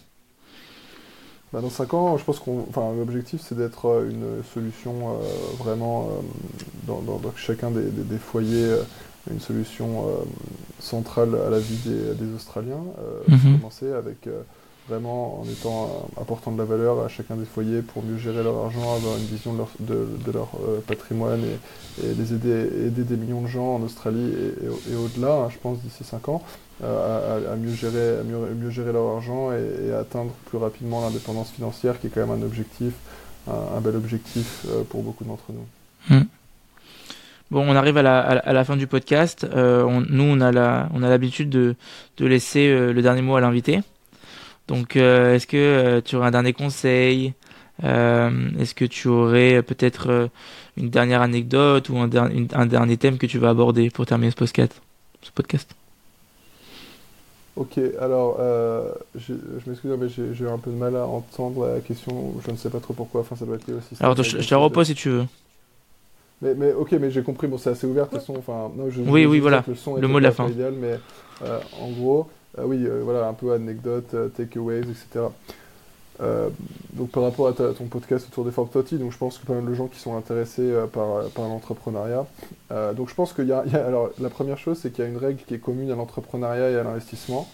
Bah, dans 5 ans, je pense qu'on, enfin, l'objectif c'est d'être euh, une solution euh, vraiment euh, dans, dans, chacun des, des, foyers, une solution centrale à la vie des, des Australiens. Mm Commencer avec vraiment en étant apportant de la valeur à chacun des foyers pour mieux gérer leur argent, avoir une vision de leur, de, de leur patrimoine et, et, les aider, aider des millions de gens en Australie et, et, au-delà, hein, je pense d'ici 5 ans. Euh, à, mieux gérer, à mieux, gérer leur argent et, atteindre plus rapidement l'indépendance financière, qui est quand même un objectif, un, bel objectif euh, pour beaucoup d'entre nous.
Hmm. Bon, on arrive à la, à la, fin du podcast. Euh, nous, on a la, l'habitude de, de laisser le dernier mot à l'invité. Donc, est-ce que tu aurais un dernier conseil? Est-ce que tu aurais peut-être une dernière anecdote ou un, un, dernier thème que tu vas aborder pour terminer ce podcast?
Ok, alors euh, je, m'excuse, mais j'ai un peu de mal à entendre la question. Je ne sais pas trop pourquoi. Enfin, ça doit être lié aussi.
Alors, je, te repose si tu veux.
Mais, mais ok, mais j'ai compris. Bon, c'est assez ouvert de toute façon. Enfin, non, je,
oui, oui, voilà. Le, mot de la fin.
Idéal, mais euh, en gros, euh, oui, voilà, un peu anecdote, takeaways, etc. Euh, donc par rapport à ton podcast autour des Forbes 30, donc je pense que pas mal de gens qui sont intéressés euh, par, par l'entrepreneuriat. Euh, donc je pense qu'il y, a, alors la première chose c'est qu'il y a une règle qui est commune à l'entrepreneuriat et à l'investissement.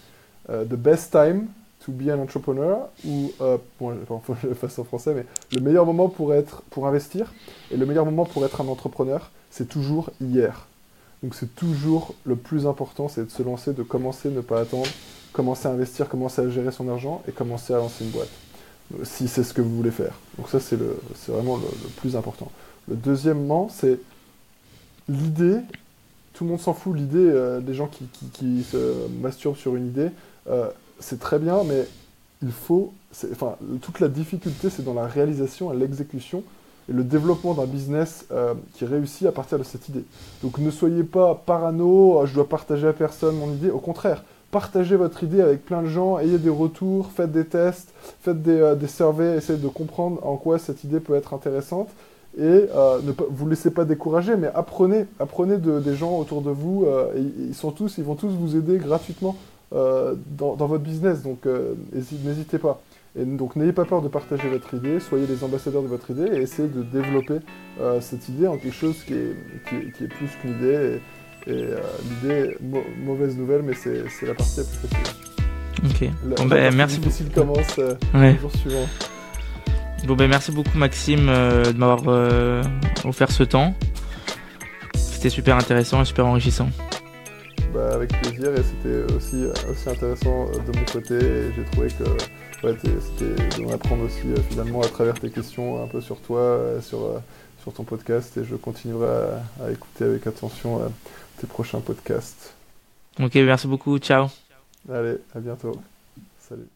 the best time to be an entrepreneur ou bon, que je le [laughs] fasse en français, mais le meilleur moment pour être pour investir et le meilleur moment pour être un entrepreneur, c'est toujours hier. Donc c'est toujours le plus important, c'est de se lancer, de commencer, ne pas attendre, commencer à investir, commencer à gérer son argent et commencer à lancer une boîte si c'est ce que vous voulez faire. Donc ça, c'est vraiment le, plus important. Le deuxièmement, c'est l'idée. Tout le monde s'en fout, l'idée euh, des gens qui, qui, se masturbent sur une idée, euh, c'est très bien, mais il faut... Enfin, toute la difficulté, c'est dans la réalisation et l'exécution et le développement d'un business euh, qui réussit à partir de cette idée. Donc ne soyez pas parano, oh, je dois partager à personne mon idée. Au contraire, partagez votre idée avec plein de gens, ayez des retours, faites des tests, faites des, euh, des surveys, essayez de comprendre en quoi cette idée peut être intéressante. Et euh, ne vous laissez pas décourager, mais apprenez, apprenez de, des gens autour de vous. ils sont tous, ils vont tous vous aider gratuitement dans, dans, votre business. Donc n'hésitez pas. Et donc n'ayez pas peur de partager votre idée, soyez les ambassadeurs de votre idée et essayez de développer euh, cette idée en quelque chose qui est, qui est, plus qu'une idée. Et euh, l'idée, mauvaise nouvelle, mais c'est la partie la plus
facile. Ok. bon, ben, merci
beaucoup. commence euh, le jour suivant.
Bon, ben, merci beaucoup, Maxime, de m'avoir offert ce temps. C'était super intéressant et super enrichissant.
Bah, avec plaisir et c'était aussi, aussi intéressant de mon côté et j'ai trouvé que ouais, c'était d'en apprendre aussi euh, finalement à travers tes questions un peu sur toi, euh, sur, euh, sur ton podcast et je continuerai à, écouter avec attention tes prochains podcasts.
Ok, merci beaucoup, ciao.
Allez, à bientôt. Salut.